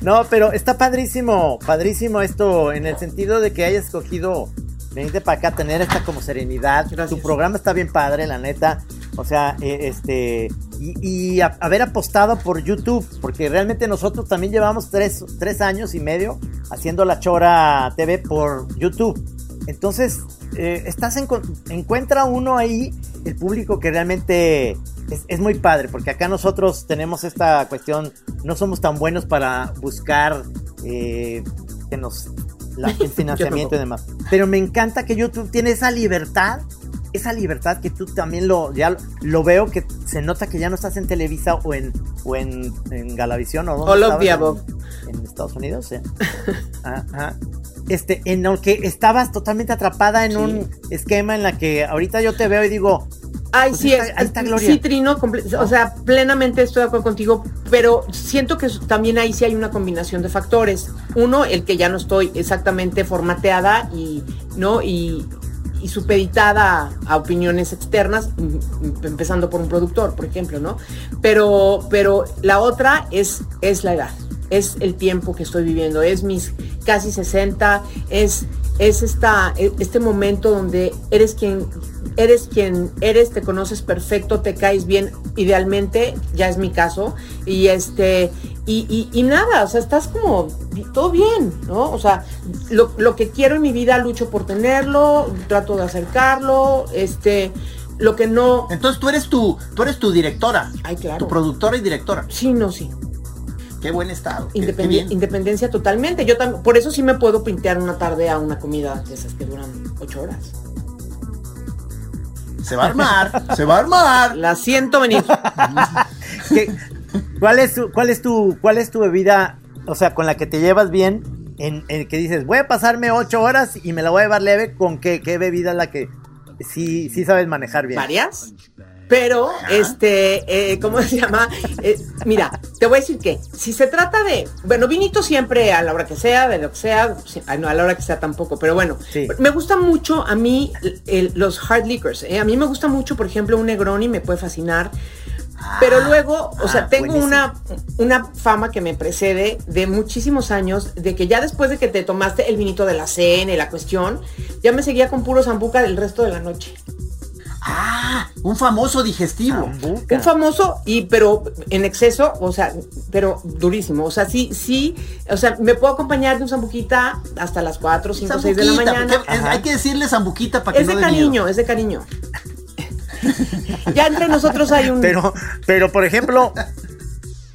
No, pero está padrísimo, padrísimo esto en el sentido de que hayas escogido venirte para acá, tener esta como serenidad. Gracias. Tu programa está bien padre, la neta. O sea, eh, este, y, y a- haber apostado por YouTube, porque realmente nosotros también llevamos tres, tres años y medio haciendo la Chora TV por YouTube. Entonces, eh, estás en, encuentra uno ahí el público que realmente es, es muy padre, porque acá nosotros tenemos esta cuestión, no somos tan buenos para buscar eh, que nos la- el financiamiento y demás. Pero me encanta que YouTube tiene esa libertad, esa libertad que tú también lo, ya lo- veo que se nota que ya no estás en Televisa o en, o en, en Galavisión o donde en- Estados Unidos, sí. Ajá. Este, en el que estabas totalmente atrapada en Sí. un esquema en la que ahorita yo te veo y digo, Ay, Pues sí, está- es, está sí, Trino, o sea, plenamente estoy de acuerdo contigo, pero siento que también ahí sí hay una combinación de factores. Uno, el que ya no estoy exactamente formateada y, ¿no? Y, y supeditada a, opiniones externas, empezando por un productor, por ejemplo, ¿no? Pero, pero la otra es, es la edad, es el tiempo que estoy viviendo, es mis casi 60, es, es esta, e- este momento donde eres quien eres quien eres, te conoces perfecto, te caes bien, idealmente, ya es mi caso, y este, y, y- y nada, o sea, estás como todo bien, ¿no? O sea, lo, lo que quiero en mi vida lucho por tenerlo, trato de acercarlo, este, lo que no, Entonces tú eres tu, tú eres tu directora, ay, claro. tu productora y directora. Sí, no, sí. Qué buen estado. qué bien. independencia totalmente. Yo también, por eso sí me puedo pintear una tarde a una comida de esas que duran ocho horas. Se va a armar, se va a armar. La siento venir. ¿qué- ¿cuál, es tu, cuál, es tu, ¿cuál es tu bebida, o sea, con la que te llevas bien? En, en que dices, voy a pasarme ocho horas y me la voy a llevar leve, ¿con qué, qué bebida es la que sí, sí sabes manejar bien? varias. Pero, este, eh, ¿cómo se llama? Eh, mira, te voy a decir que si se trata de, bueno, vinito siempre a la hora que sea, de lo que sea, ay, no, a la hora que sea tampoco, pero bueno, Sí. me gusta mucho a mí el- los hard liquors. eh, A mí me gusta mucho, por ejemplo, un Negroni me puede fascinar. Pero luego, o sea, ah, tengo buenísimo. una, una fama que me precede de muchísimos años, de que ya después de que te tomaste el vinito de la cena y la cuestión, ya me seguía con puro zambuca del resto de la noche. Un famoso digestivo. Un famoso, y pero en exceso, o sea, pero durísimo. O sea, sí, sí, o sea, me puedo acompañar de un zambuquita hasta las 4, 5, 6 de la mañana. es- hay que decirle zambuquita para que Es no de cariño, miedo. es de cariño. ya entre nosotros hay un. Pero, pero por ejemplo,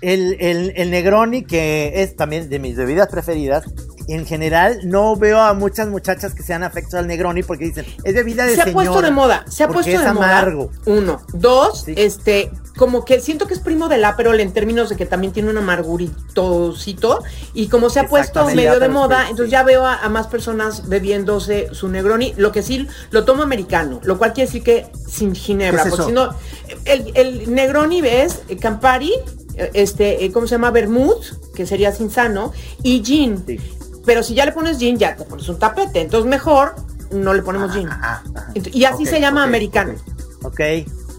el, el, el Negroni, que es también de mis bebidas preferidas, en general no veo a muchas muchachas que sean afectos al Negroni porque dicen, es bebida de se ha puesto de moda, se ha puesto es de moda. amargo. Uno. Dos, Sí. este, como que siento que es primo del Aperol en términos de que también tiene un amarguritosito. Y como se ha puesto medio de moda, entonces ya veo a, a más personas bebiéndose su Negroni. Lo que sí, lo tomo americano, lo cual quiere decir que sin ginebra. ¿Qué es porque si no, el, el Negroni es eh, Campari, eh, este, eh, ¿cómo se llama? Vermouth, que sería sin sano, y gin. Sí. Pero si ya le pones gin, ya te pones un tapete. Entonces mejor no le ponemos gin. Ah, ah, Ent- Y así se llama americano. ok. Ok.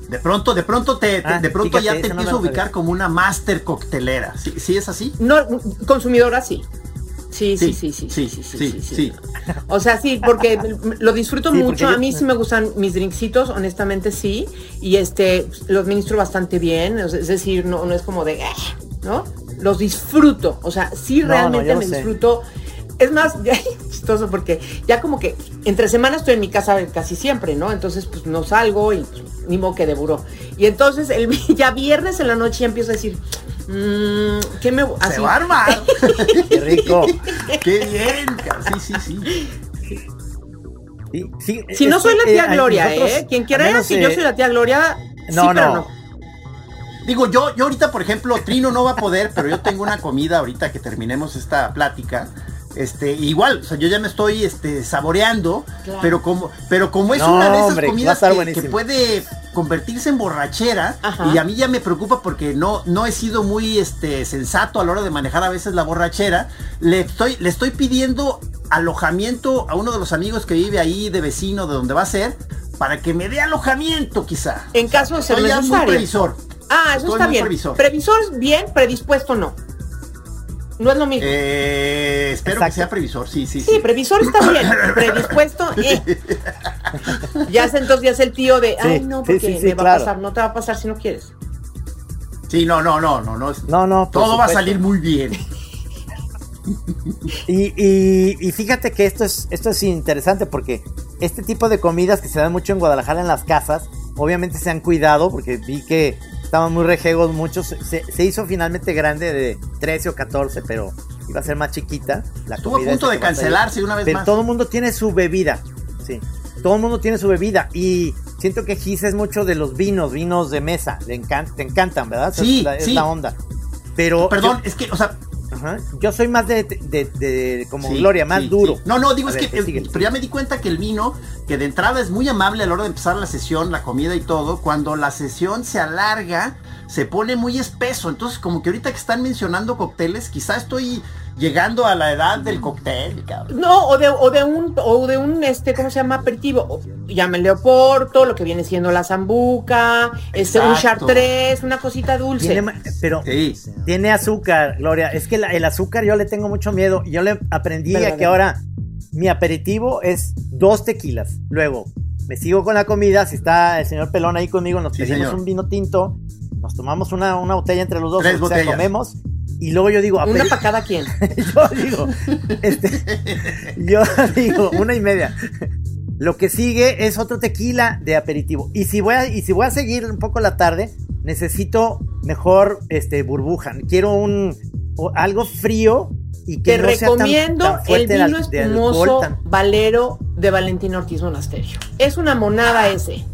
De pronto, de pronto te, te- Ah, de pronto ya te no empiezo a ubicar sabía. como una máster coctelera. ¿Sí, sí es así? No, consumidora sí. Sí, sí, sí, Sí, sí, sí, sí, sí, sí, sí, sí. O sea, sí, porque lo disfruto mucho. yo- A mí sí me gustan mis drinkcitos, honestamente sí. Y este, los administro bastante bien. Es decir, no, no es como de, "Ah", ¿no? Los disfruto. O sea, sí No, realmente me sé. disfruto. Es más, ya, chistoso porque ya como que entre semana estoy en mi casa casi siempre, ¿no? Entonces, pues no salgo y pues, ni modo que de buró. Y entonces, el, ya viernes en la noche ya empiezo a decir, mmm, ¿qué me Se así? va a armar. Qué rico. Qué bien. Sí, sí, sí. Sí, sí, Si no soy la tía eh, Gloria, nosotros, ¿eh? Quien quiera menos, si yo eh, soy la tía Gloria, no, sí, pero no. no. Digo, yo, yo ahorita, por ejemplo, Trino no va a poder, pero yo tengo una comida ahorita que terminemos esta plática. Este, igual, o sea, yo ya me estoy este, saboreando, Claro. pero como, pero como es No, una de esas hombre, comidas que, puede convertirse en borrachera, Ajá. y a mí ya me preocupa porque no, no he sido muy este, sensato a la hora de manejar a veces la borrachera, le estoy, le estoy pidiendo alojamiento a uno de los amigos que vive ahí de vecino de donde va a ser, para que me dé alojamiento quizá. En caso de ser Soy ya muy necesario. previsor. Ah, eso Estoy está bien. previsor. Previsor bien, predispuesto no. No es lo mismo. Eh, espero que sea previsor, sí, sí, Sí, sí. previsor está bien, predispuesto, eh. Ya sé, entonces ya es el tío de, ay, no, porque sí, sí, me va claro. a pasar, no te va a pasar si no quieres. Sí, no, no, no, no, no. No, no, Todo va a salir muy bien. Y, y- y fíjate que esto es, esto es interesante porque este tipo de comidas que se dan mucho en Guadalajara en las casas, obviamente se han cuidado porque vi que estaban muy rejegos muchos. Se, se hizo finalmente grande de 13 o 14, pero iba a ser más chiquita. La Estuvo a punto de cancelarse una vez Pero más. todo el mundo tiene su bebida, sí. Todo el mundo tiene su bebida y siento que Gis es mucho de los vinos, vinos de mesa. Le encan- te encantan, ¿verdad? Sí, es la, es sí. la onda. Pero Perdón, yo- es que, o sea, Ajá. Yo soy más de, de, de- como Sí, Gloria, más sí, duro. sí. No, no, digo A es ver, que, sigue, sigue. pero ya me di cuenta que el vino, que de entrada es muy amable a la hora de empezar la sesión, la comida y todo, cuando la sesión se alarga, se pone muy espeso. Entonces, como que ahorita que están mencionando cócteles, quizá estoy llegando a la edad del cóctel, cabrón. No, o de, o de un, o de un, este, ¿cómo se llama? Aperitivo. O- Llámenle Oporto, lo que viene siendo la zambuca, este, un chartres, una cosita dulce. Tiene pero Sí. tiene azúcar, Gloria. Es que la- el azúcar yo le tengo mucho miedo. Yo le aprendí a que ahora mi aperitivo es dos tequilas. Luego me sigo con la comida. Si está el señor Pelón ahí conmigo, nos Sí, pedimos señor. un vino tinto. Nos tomamos una, una botella entre los dos. Tres o sea, botellas. comemos. Y luego yo digo, Una para cada quien. yo digo, este, yo digo, una y media. Lo que sigue es otro tequila de aperitivo. Y si voy a, y si voy a seguir un poco la tarde, necesito mejor este burbuja. Quiero un algo frío y que Te no sea tan- recomiendo tan el de vino de espumoso alcohol, tan- Valero de Valentín Ortiz Monasterio. Es una monada ese.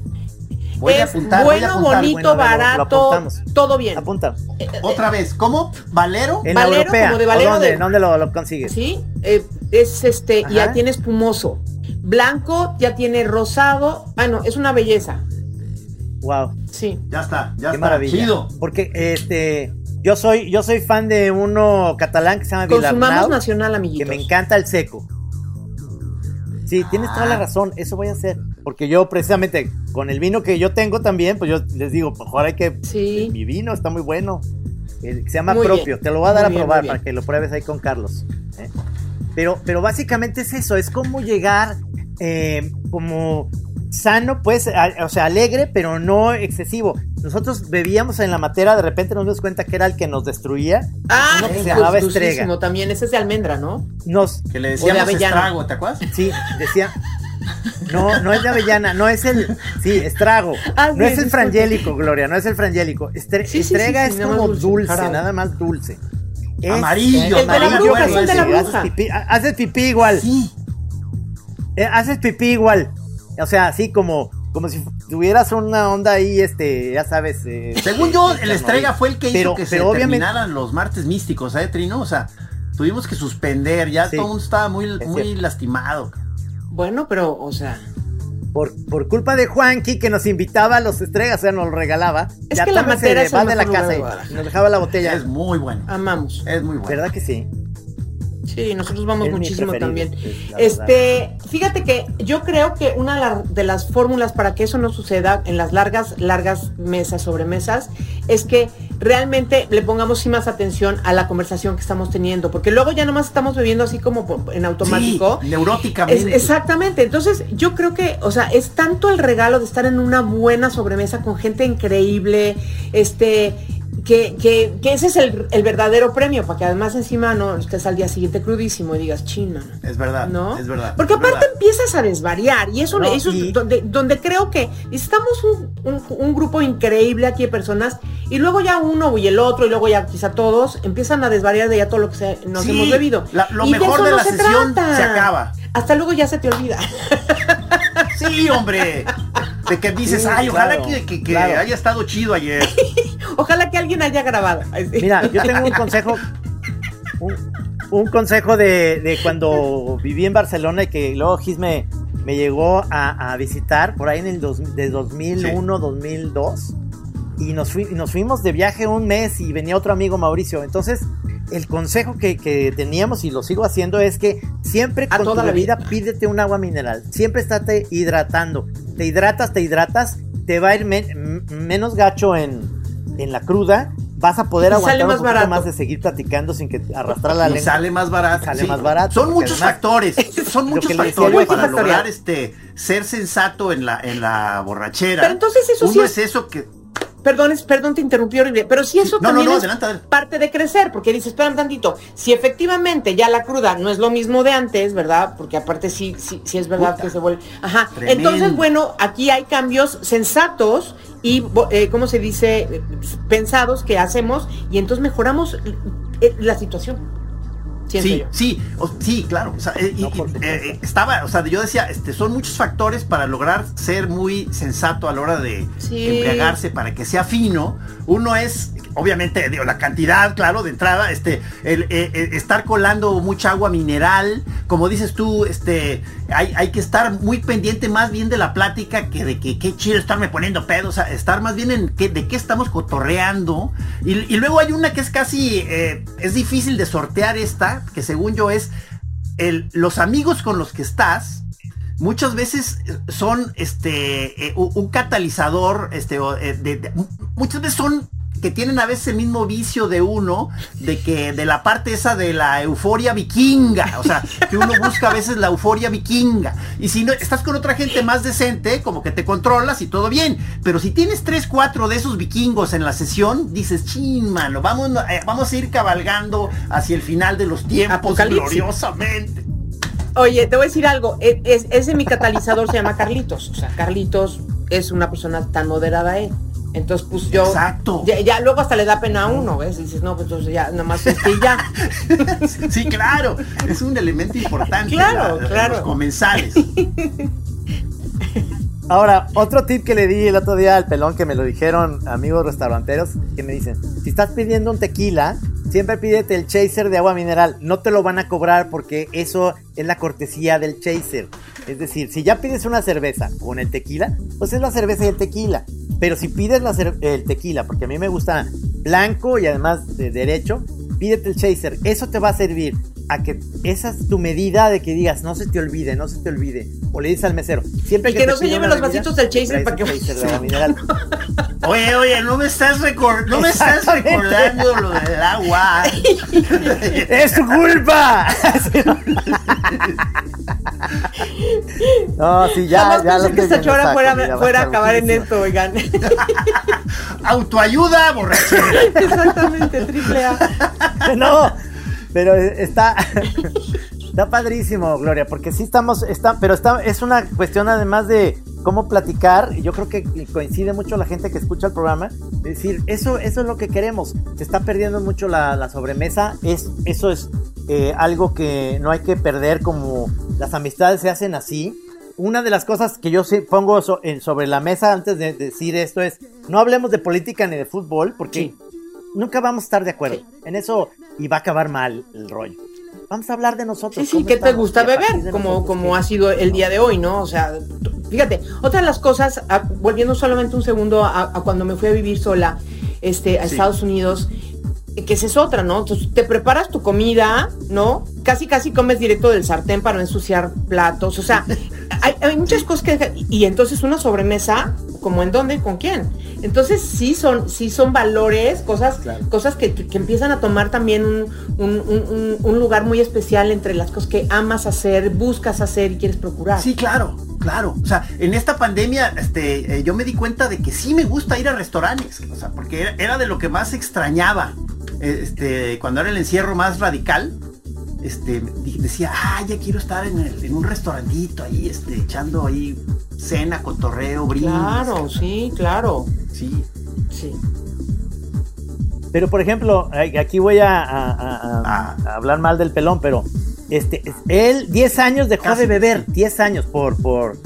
Voy a es apuntar, voy a bueno, apuntar. bonito, Bueno, lo- barato, todo bien. Apunta. Otra vez, ¿cómo? ¿Valero? En la Valero, europea. como de ¿O Valero ¿Dónde, de- ¿Dónde lo, lo consigues? ¿Sí? Eh, es este, y ya tiene espumoso. Blanco, ya tiene rosado. Ah, no, es una belleza. Wow. Sí. Ya está, ya Qué está. maravilla. Chido. Porque este yo soy yo soy fan de uno catalán que se llama Consumamos Villarnau, nacional, que amiguitos. me encanta el seco. Sí, tienes toda Ah. la razón, eso voy a hacer. Porque yo precisamente con el vino que yo tengo también, pues yo les digo, mejor hay que... Sí. Mi vino está muy bueno. El se llama Muy propio. bien. Te lo voy a dar Muy a bien, probar para que lo pruebes ahí con Carlos. ¿eh? Pero, pero básicamente es eso, es como llegar eh, como sano, pues, a- o sea, alegre, pero no excesivo. Nosotros bebíamos en la matera, de repente nos dimos cuenta que era el que nos destruía. Ah, uno que se llamaba Estrega. también. Ese es de almendra, ¿no? Nos, Que le decíamos estrago, ¿te acuerdas? Sí, decía. No, no es de avellana, no es el. Sí, estrago. Ah, no es el frangélico, Gloria, no es el frangélico. Estre- Sí, estrega sí, es como dulce, nada más dulce. Es- Amarillo, El de la amarillo. bruja, es el de la ese. bruja. Haces pipí, ha- haces pipí igual. Sí. eh, haces pipí igual. O sea, así como, como si tuvieras una onda ahí, este, ya sabes. eh, Según yo, eh, el Estrega fue el que hizo Pero- que se obviamente- terminaran los martes místicos, ¿eh, Trino? O sea, tuvimos que suspender, ya Sí. todo el mundo estaba muy, Es muy lastimado. Bueno, pero, o sea. Por, por culpa de Juanqui que nos invitaba a los estregas, o sea, nos lo regalaba. Es ya que la es el van de la casa de y- nos dejaba la botella. Es muy bueno. Amamos. Es muy bueno. ¿Verdad que sí? Sí, nosotros vamos Es muchísimo también. es Este, fíjate que yo creo que una de las fórmulas para que eso no suceda en las largas, largas mesas, sobremesas, es que realmente le pongamos sí más atención a la conversación que estamos teniendo, porque luego ya nomás estamos bebiendo así como en automático. Sí, Es- neuróticamente. exactamente, entonces yo creo que, o sea, es tanto el regalo de estar en una buena sobremesa con gente increíble, este, que, que, que ese es el, el verdadero premio, para que además encima no estés al día siguiente crudísimo y digas, china. Es verdad, ¿No? es verdad. Porque es aparte verdad. empiezas a desvariar y eso, No, eso y- es donde, donde creo que estamos un, un- un grupo increíble aquí de personas y luego ya uno y el otro y luego ya quizá todos empiezan a desvariar de ya todo lo que se- nos Sí, hemos bebido. la- lo Y mejor eso de no la se sesión trata. se acaba. Hasta luego ya se te olvida. Sí, hombre. De que dices, Sí, ay, ojalá que, que- que claro. haya estado chido ayer. Ojalá que alguien haya grabado. Ay, sí. Mira, yo tengo un consejo. Un, un consejo de, de cuando viví en Barcelona y que luego Gis me, me llegó a, a visitar por ahí en el dos, de 2001, 2002. Y nos, fui- y nos fuimos de viaje un mes y venía otro amigo Mauricio. Entonces, el consejo que, que teníamos y lo sigo haciendo es que siempre A con toda tu la vida. pídete un agua mineral. Siempre estate hidratando. Te hidratas, te hidratas, te va a ir men- menos gacho en, en la cruda vas a poder Y aguantar sale un más poquito barato. más de seguir platicando sin que arrastrar la Y lengua. sale más barato. Sale sí. más barato, Son muchos además- factores. Son muchos factores para lograr este ser sensato en la en la borrachera. Pero entonces eso Uno sí es es- eso que Perdón, perdón, te interrumpí horrible, pero si eso No, también no, es parte de crecer, porque dices, espérame tantito, si efectivamente ya la cruda no es lo mismo de antes, ¿verdad? Porque aparte sí, sí, sí es verdad Puta. que se vuelve... Ajá, Tremendo. entonces, bueno, aquí hay cambios sensatos y, eh, ¿cómo se dice? Pensados que hacemos y entonces mejoramos eh, la situación. Sí, yo. sí, o- sí, claro. o sea, eh, No, y, supuesto. eh, estaba, o sea, yo decía, este, son muchos factores para lograr ser muy sensato a la hora de Sí. embriagarse para que sea fino. Uno es, obviamente, la cantidad, claro, de entrada, este, eh, eh, estar colando mucha agua mineral, como dices tú, este, hay, hay que estar muy pendiente más bien de la plática que de que qué chido estarme poniendo pedo, o sea, estar más bien en de qué estamos cotorreando. Y, luego hay una que es casi, eh, es difícil de sortear esta, que según yo es los amigos con los que estás. Muchas veces son este un catalizador, este, muchas veces son que tienen a veces el mismo vicio de uno, de que de la parte esa de la euforia vikinga, o sea, que uno busca a veces la euforia vikinga. Y si no estás con otra gente más decente, como que te controlas y todo bien. Pero si tienes tres, cuatro de esos vikingos en la sesión, dices, chin, mano, vamos, eh, vamos a ir cabalgando hacia el final de los tiempos Apocalipsis. gloriosamente. Oye, te voy a decir algo. e- es- ese mi catalizador se llama Carlitos. O sea, Carlitos es una persona tan moderada él. Entonces, pues yo. Exacto. Ya, ya luego hasta le da pena a uno, ¿ves? Y dices, no, pues entonces ya, nada más y ya. Sí, claro, es un elemento importante. Claro, la- claro. Los comensales. Ahora, otro tip que le di el otro día al pelón que me lo dijeron amigos restauranteros, que me dicen, si estás pidiendo un tequila, siempre pídete el chaser de agua mineral. No te lo van a cobrar porque eso es la cortesía del chaser. Es decir, si ya pides una cerveza con el tequila, pues es la cerveza y el tequila. Pero si pides la el tequila, porque a mí me gusta blanco y además de derecho, pídete el chaser. Eso te va a servir a que esa es tu medida de que digas, no se te olvide, no se te olvide. O le dices al mesero, siempre Y que no se pida lleve una los bebida, vasitos del chaser traes para que- un chaser de agua mineral. Oye, oye, no me estás, recor- no me estás recordando lo del agua. ¡Es tu culpa! no, sí, ya, Jamás ya lo pensé que estoy esta chora fuera, fuera a acabar en esto, oigan. Autoayuda, borrachera. Exactamente, triple A. no, pero está está padrísimo, Gloria, porque sí estamos, está, pero está, es una cuestión además de cómo platicar, yo creo que coincide mucho la gente que escucha el programa, de decir, eso, eso es lo que queremos, se está perdiendo mucho la, la sobremesa, es, eso es eh, algo que no hay que perder como las amistades se hacen así. Una de las cosas que yo pongo sobre la mesa antes de decir esto es, no hablemos de política ni de fútbol, porque Sí. Nunca vamos a estar de acuerdo Sí. en eso y va a acabar mal el rollo. Vamos a hablar de nosotros. Sí, sí, ¿qué te gusta a beber? Como, nosotros, como ha sido el día de hoy, ¿no? O sea, fíjate, otra de las cosas, ah, volviendo solamente un segundo a, a cuando me fui a vivir sola este, a Sí. Estados Unidos, eh, que esa es otra, ¿no? Entonces, te preparas tu comida, ¿no? Casi, casi comes directo del sartén para no ensuciar platos, o sea, hay, hay muchas cosas que... Y entonces una sobremesa, ¿como en dónde? ¿Con quién? Entonces sí son, sí son valores, cosas, Claro. cosas que, que- empiezan a tomar también un, un- un- un- un lugar muy especial entre las cosas que amas hacer, buscas hacer y quieres procurar. Sí, claro, claro. O sea, en esta pandemia, este, eh, yo me di cuenta de que sí me gusta ir a restaurantes. O sea, porque era, era de lo que más extrañaba. eh, Este, cuando era el encierro más radical. Este, decía, ah, ya quiero estar en, el- en un restaurantito ahí, este, echando ahí cena, cotorreo, brindis. Claro, sí, claro. Sí. Sí. Pero por ejemplo, aquí voy a, a- a- a- Ah. a hablar mal del pelón, pero este, él 10 años dejó Casi, de beber, sí. 10 años por, por,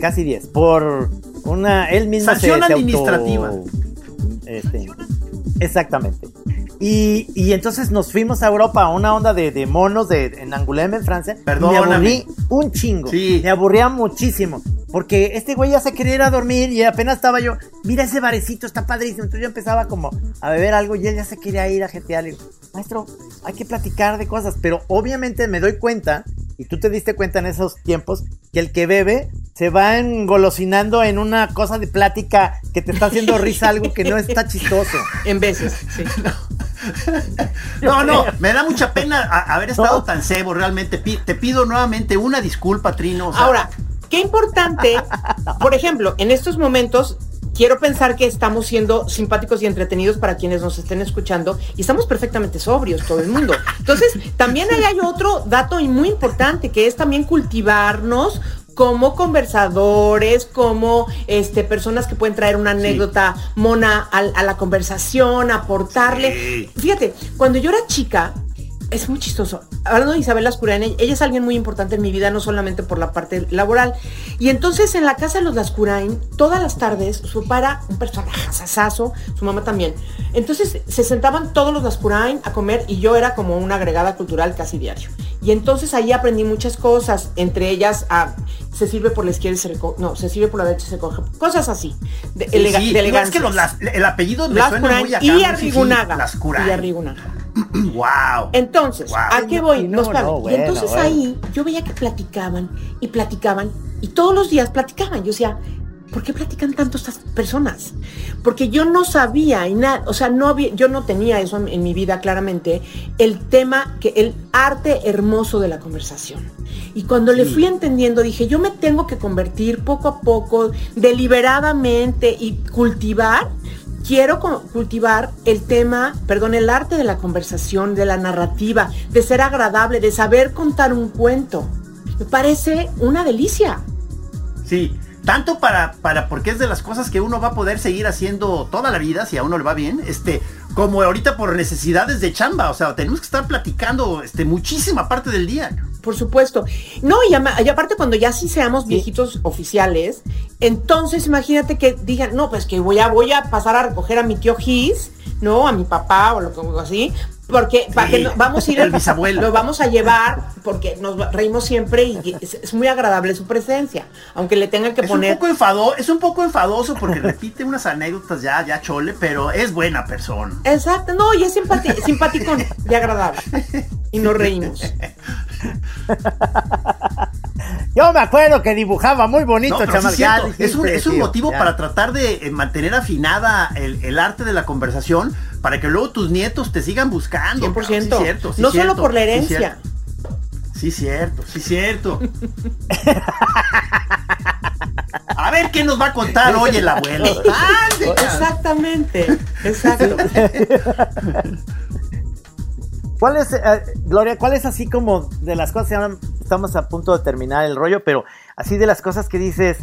casi 10, por una, él mismo se- Sanción se auto- administrativa. este, exactamente. Y, y entonces nos fuimos a Europa a una onda de, de monos de, en Angoulême, en Francia. y Perdóname. Me aburrí un chingo. Sí. Me aburría muchísimo. Porque este güey ya se quería ir a dormir y apenas estaba yo, mira ese barecito, está padrísimo. Entonces yo empezaba como a beber algo y él ya se quería ir a jetear. Le digo, maestro, hay que platicar de cosas. Pero obviamente me doy cuenta, y tú te diste cuenta en esos tiempos, que el que bebe se va engolosinando en una cosa de plática que te está haciendo risa, algo que no está chistoso. En veces, sí. No, no, me da mucha pena haber estado tan cebo, realmente. Te pido nuevamente una disculpa, Trino. o sea, Ahora, qué importante, por ejemplo, en estos momentos quiero pensar que estamos siendo simpáticos y entretenidos para quienes nos estén escuchando y estamos perfectamente sobrios todo el mundo. Entonces, también ahí hay otro dato y muy importante que es también cultivarnos como conversadores, como este, personas que pueden traer una anécdota mona a, la conversación, aportarle. Sí. Fíjate, cuando yo era chica, es muy chistoso. Hablando de Isabel Lascurain, ella es alguien muy importante en mi vida, no solamente por la parte laboral. Y entonces en la casa de los Lascurain, todas las tardes, su papá era un personaje sasazo, su mamá también. Entonces se sentaban todos los Lascurain a comer y yo era como una agregada cultural casi diario. Y entonces ahí aprendí muchas cosas, entre ellas a, se sirve por la izquierda y se recoge, no, se sirve por la derecha y se recoge, cosas así, de, sí, elega- sí, de es que elegancia. los las- el apellido me suena Lascurain muy acá. y Arrigunaga. fifí, Lascurain. Y Arrigunaga. Wow. Entonces, Wow. ¿a qué voy? No, y entonces bueno. ahí yo veía que platicaban y platicaban y todos los días platicaban. Yo decía, ¿por qué platican tanto estas personas? Porque yo no sabía y nada, o sea, no había, yo no tenía eso en, en mi vida claramente, el tema, que el arte hermoso de la conversación. Y cuando le fui entendiendo, dije, yo me tengo que convertir poco a poco, deliberadamente y cultivar quiero cultivar el tema, perdón, el arte de la conversación, de la narrativa, de ser agradable, de saber contar un cuento. Me parece una delicia. Sí, tanto para, para, porque es de las cosas que uno va a poder seguir haciendo toda la vida, si a uno le va bien, este, como ahorita por necesidades de chamba, o sea, tenemos que estar platicando, este, muchísima parte del día. Por supuesto. No, y, ama- y aparte cuando ya sí seamos viejitos oficiales, entonces imagínate que digan, no, pues que voy a, voy a pasar a recoger a mi tío Gis, ¿no? A mi papá o lo que así. Porque para que no- vamos a ir el bisabuelo. Lo vamos a llevar porque nos reímos siempre y es, es muy agradable su presencia. Aunque le tengan que Es poner. un poco enfado, es un poco enfadoso porque repite unas anécdotas ya, ya chole, pero es buena persona. Exacto, no, y es simpaticón y agradable. Y nos reímos. Yo me acuerdo que dibujaba muy bonito, No, sí chaval. es, un, es un tío, motivo ya. para tratar de eh, mantener afinada el, el arte de la conversación para que luego tus nietos te sigan buscando. 100%. cabrón. Sí, cierto, sí, no cierto, solo por la sí, herencia. cierto. Sí, cierto, sí, cierto. A ver qué nos va a contar hoy el abuelo. Cabrón. Exactamente, exacto. ¿Cuál es, eh, Gloria, cuál es así como de las cosas, ya estamos a punto de terminar el rollo, pero así de las cosas que dices,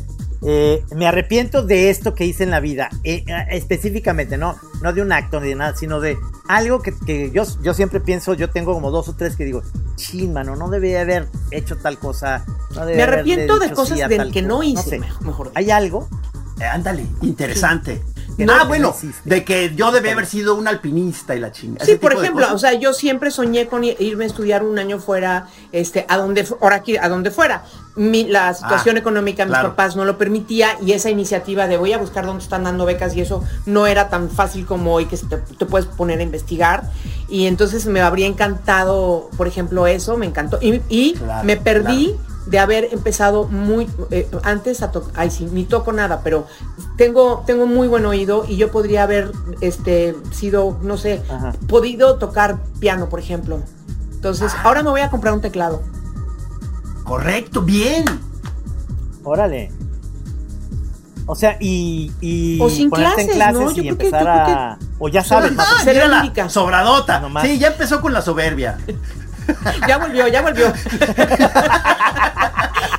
eh, me arrepiento de esto que hice en la vida, eh, eh, específicamente, no, no de un acto ni de nada, sino de algo que, que yo, yo siempre pienso, yo tengo como dos o tres que digo, chin, mano, no debía haber hecho tal cosa. no Me arrepiento de cosas sí de que no cosa". hice, sé. mejor- mejor. ¿Hay algo? Eh, ándale, interesante. Que no- ah, bueno, de que yo debía haber sido un alpinista y la chinga. Sí, por ejemplo, o sea, yo siempre soñé con irme a estudiar un año fuera, este, a donde, ahora aquí, a donde fuera. Mi- la situación Ah, económica de mis claro. papás no lo permitía y esa iniciativa de voy a buscar dónde están dando becas y eso no era tan fácil como hoy que te, te puedes poner a investigar. Y entonces me habría encantado, por ejemplo, eso, me encantó. Y, y Claro, me perdí claro. De haber empezado muy eh, antes a tocar, ay sí, ni toco nada, pero tengo, tengo muy buen oído y yo podría haber este sido, no sé, Ajá. podido tocar piano, por ejemplo. Entonces, Ah. ahora me voy a comprar un teclado. Correcto, bien. Órale. O sea, y, y O sin ponerte en clases, clases ¿no? Yo y creo que- empezar creo a... O ya sabes, más Ah, Sería mírala, lírica. sobradota. Nomás. Sí, ya empezó con la soberbia. Ya volvió, ya volvió.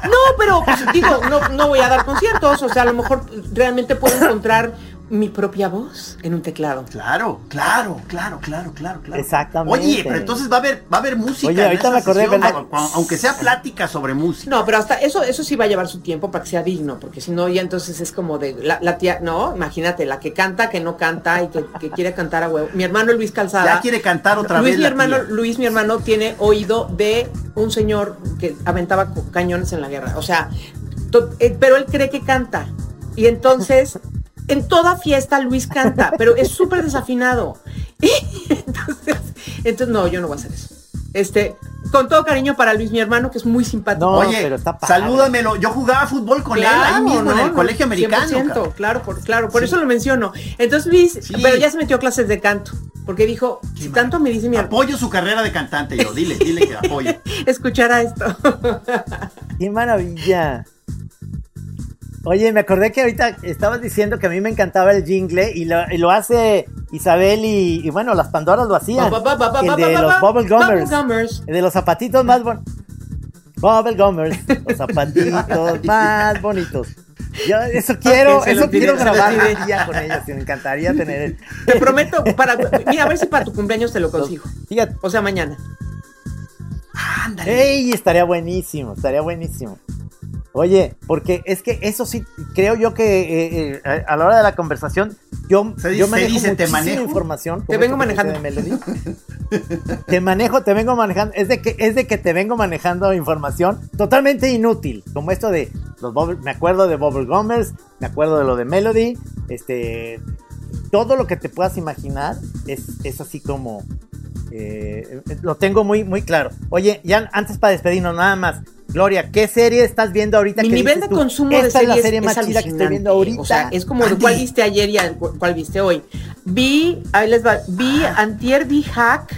No, pero digo, no, no voy a dar conciertos, o sea, a lo mejor realmente puedo encontrar mi propia voz en un teclado. Claro, claro, claro, claro, claro, claro. Exactamente. Oye, pero entonces va a haber, va a haber música. Oye, en ahorita esa me acordé, sesión, aunque sea plática sobre música. No, pero hasta eso, eso sí va a llevar su tiempo para que sea digno, porque si no, ya entonces es como de la, la tía, no, imagínate, la que canta, que no canta y que, que quiere cantar a huevo. Mi hermano Luis Calzada. Ya quiere cantar otra Luis, vez mi hermano, tía. Luis, mi hermano, tiene oído de un señor que aventaba cañones en la guerra. O sea, to- eh, pero él cree que canta. Y entonces, en toda fiesta Luis canta, pero es súper desafinado. Y entonces, entonces, no, yo no voy a hacer eso. Este, Con todo cariño para Luis, mi hermano, que es muy simpático. No, Oye, pero está padre. salúdamelo. Yo jugaba fútbol con él ahí mismo en el no, colegio americano. 100%, cabrón. claro, por, claro, por eso lo menciono. Entonces Luis, Sí. pero ya se metió a clases de canto, porque dijo, si tanto me dice mi hermano, Apoyo su carrera de cantante, yo. Dile, dile que apoyo. escuchará esto. ¡Qué maravilla! Oye, me acordé que ahorita estabas diciendo que a mí me encantaba el jingle y lo, y lo hace Isabel y, y bueno, las Pandoras lo hacían. Ba, ba, ba, ba, El ba, de los Bubble Gummers. Bubble Gummers. El de los zapatitos más bonitos. Bubble Gummers. Los zapatitos más bonitos. Yo eso quiero, eso quiero grabar un día con ellos. y Me encantaría tener el... Te prometo, para, mira, a ver si para tu cumpleaños te lo consigo. Fíjate. O sea, mañana. Ándale. ¡Ey! Estaría buenísimo, estaría buenísimo. Oye, porque es que eso sí, creo yo que eh, eh, a, la hora de la conversación, yo, Se dice- yo se manejo dice, te muchísima manejo. información. Te vengo manejando. de Melody. te manejo, te vengo manejando. Es de que es de que te vengo manejando información totalmente inútil, como esto de los bubble- me acuerdo de Bubble Gummers, me acuerdo de lo de Melody, este, todo lo que te puedas imaginar es, es así como eh, lo tengo muy, muy claro. Oye, ya antes para despedirnos, nada más. Gloria, ¿qué serie estás viendo ahorita? Mi que nivel de tú, consumo de series es la serie es más chida que estoy viendo ahorita. O sea, es como de cuál viste ayer y cuál viste hoy. Vi, ahí les va, vi, Ah. antier vi Hack,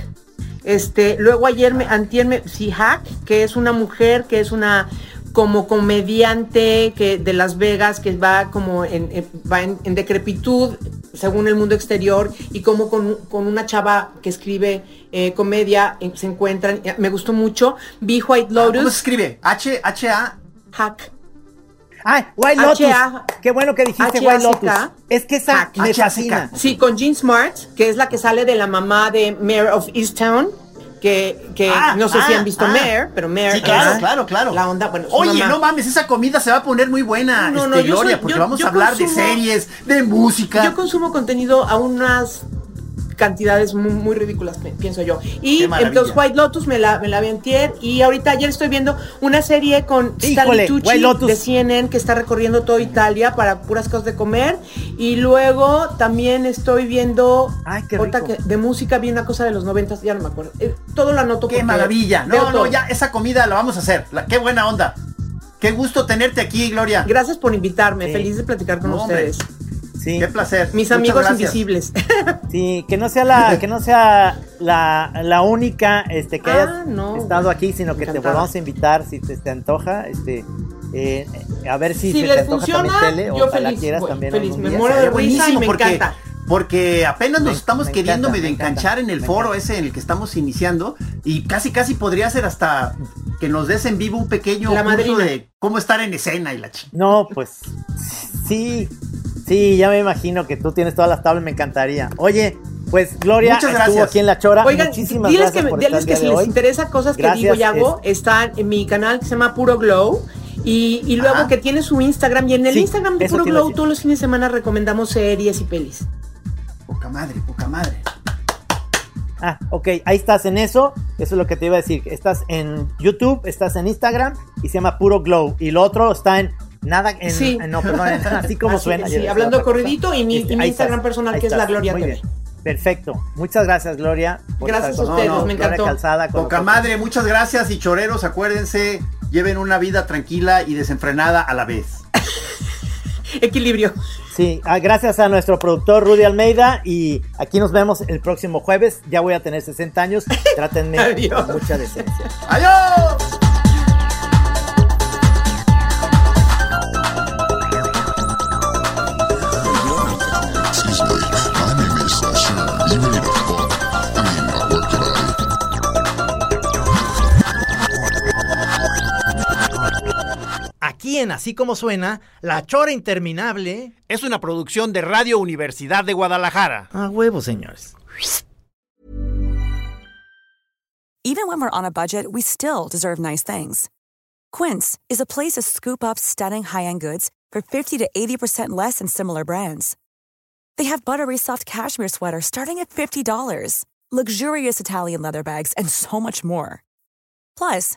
este, luego ayer me, antier me, sí, Hack, que es una mujer, que es una como comediante que de Las Vegas que va como en, en- va en, en decrepitud según el mundo exterior y como con, con una chava que escribe eh, comedia eh, se encuentran me gustó mucho vi White ¿Cómo se Lotus escribe? H, H, A. Hack Ay, White Lotus. H.A. Qué bueno que dijiste H.A.C.K. White Lotus. Es que esa Hack. me fascina. Sí, con Jean Smart, que es la que sale de la mamá de Mayor of Easttown, que, que Ah, no sé si ah, han visto ah. Mayor, pero Mayor Sí, claro, es claro, claro. la onda, bueno, Oye, mamá. no mames, esa comida se va a poner muy buena, No, no, este, Gloria, soy- porque yo- vamos yo a hablar de series, de música. Yo consumo contenido a unas cantidades muy, muy ridículas, pienso yo. Y entonces White Lotus me la, me la vi antier y ahorita ayer estoy viendo una serie con Stanley Tucci White Lotus. de CNN que está recorriendo toda Italia para puras cosas de comer y luego también estoy viendo Ay, qué rico. que de música vi una cosa de los noventas, ya no me acuerdo. Eh, todo lo anoto Qué maravilla. No, todo. no, ya esa comida la vamos a hacer. La- qué buena onda. Qué gusto tenerte aquí, Gloria. Gracias por invitarme, Sí. feliz de platicar con No, hombre. Sí, Qué placer. Mis Muchas amigos gracias. invisibles. sí, que no sea la, que no sea la, la única este, que Ah, hayas no. estado aquí, sino que te volvamos a invitar si te, te antoja, este, eh, a ver si, Si se les te antoja funciona, también tele, yo ojalá feliz, quieras voy, también feliz, algún me muero de buenísimo me porque, encanta. porque apenas nos Me- estamos me queriendo encanta, medio me encanta, enganchar en el foro ese en el que estamos iniciando y casi casi podría ser hasta que nos des en vivo un pequeño La curso de cómo estar en escena y la ch... No, pues sí, sí, ya me imagino que tú tienes todas las tablas, me encantaría. Oye, pues Gloria Muchas estuvo aquí en La Chora. Oigan, Muchísimas diles gracias que, por diles estar que si les hoy. interesa cosas que Gracias, digo y hago, es- están en mi canal que se llama Puro Glow. Y, y luego Ajá. que tiene su Instagram. Y en el Sí, Instagram de Puro Glow todos los fines de semana recomendamos series y pelis. Poca madre, poca madre. Ah, ok, ahí estás en eso. Eso es lo que te iba a decir. Estás en YouTube, estás en Instagram y se llama Puro Glow. Y lo otro está en nada, en, Sí. en- no, perdón, en- así como Así, suena. sí, hablando corridito y mi- y mi ahí Instagram personal, que es la Gloria Muy TV. bien. Perfecto. Muchas gracias, Gloria. por Gracias estar a con ustedes, me encantó. Calzada con Poca madre, muchas gracias y choreros, acuérdense, lleven una vida tranquila y desenfrenada a la vez. Equilibrio. Sí, ah, gracias a nuestro productor Rudy Almeida y aquí nos vemos el próximo jueves. Ya voy a tener 60 años. Trátenme Adiós. con mucha decencia. ¡Adiós! Aquí en Así como suena, La Chora Interminable. Es una producción de Radio Universidad de Guadalajara. A huevo, señores. Even when we're on a budget, we still deserve nice things. Quince is a place to scoop up stunning high-end goods for 50 to 80% less than similar brands. They have buttery soft cashmere sweaters starting at $50, luxurious Italian leather bags, and so much more. Plus,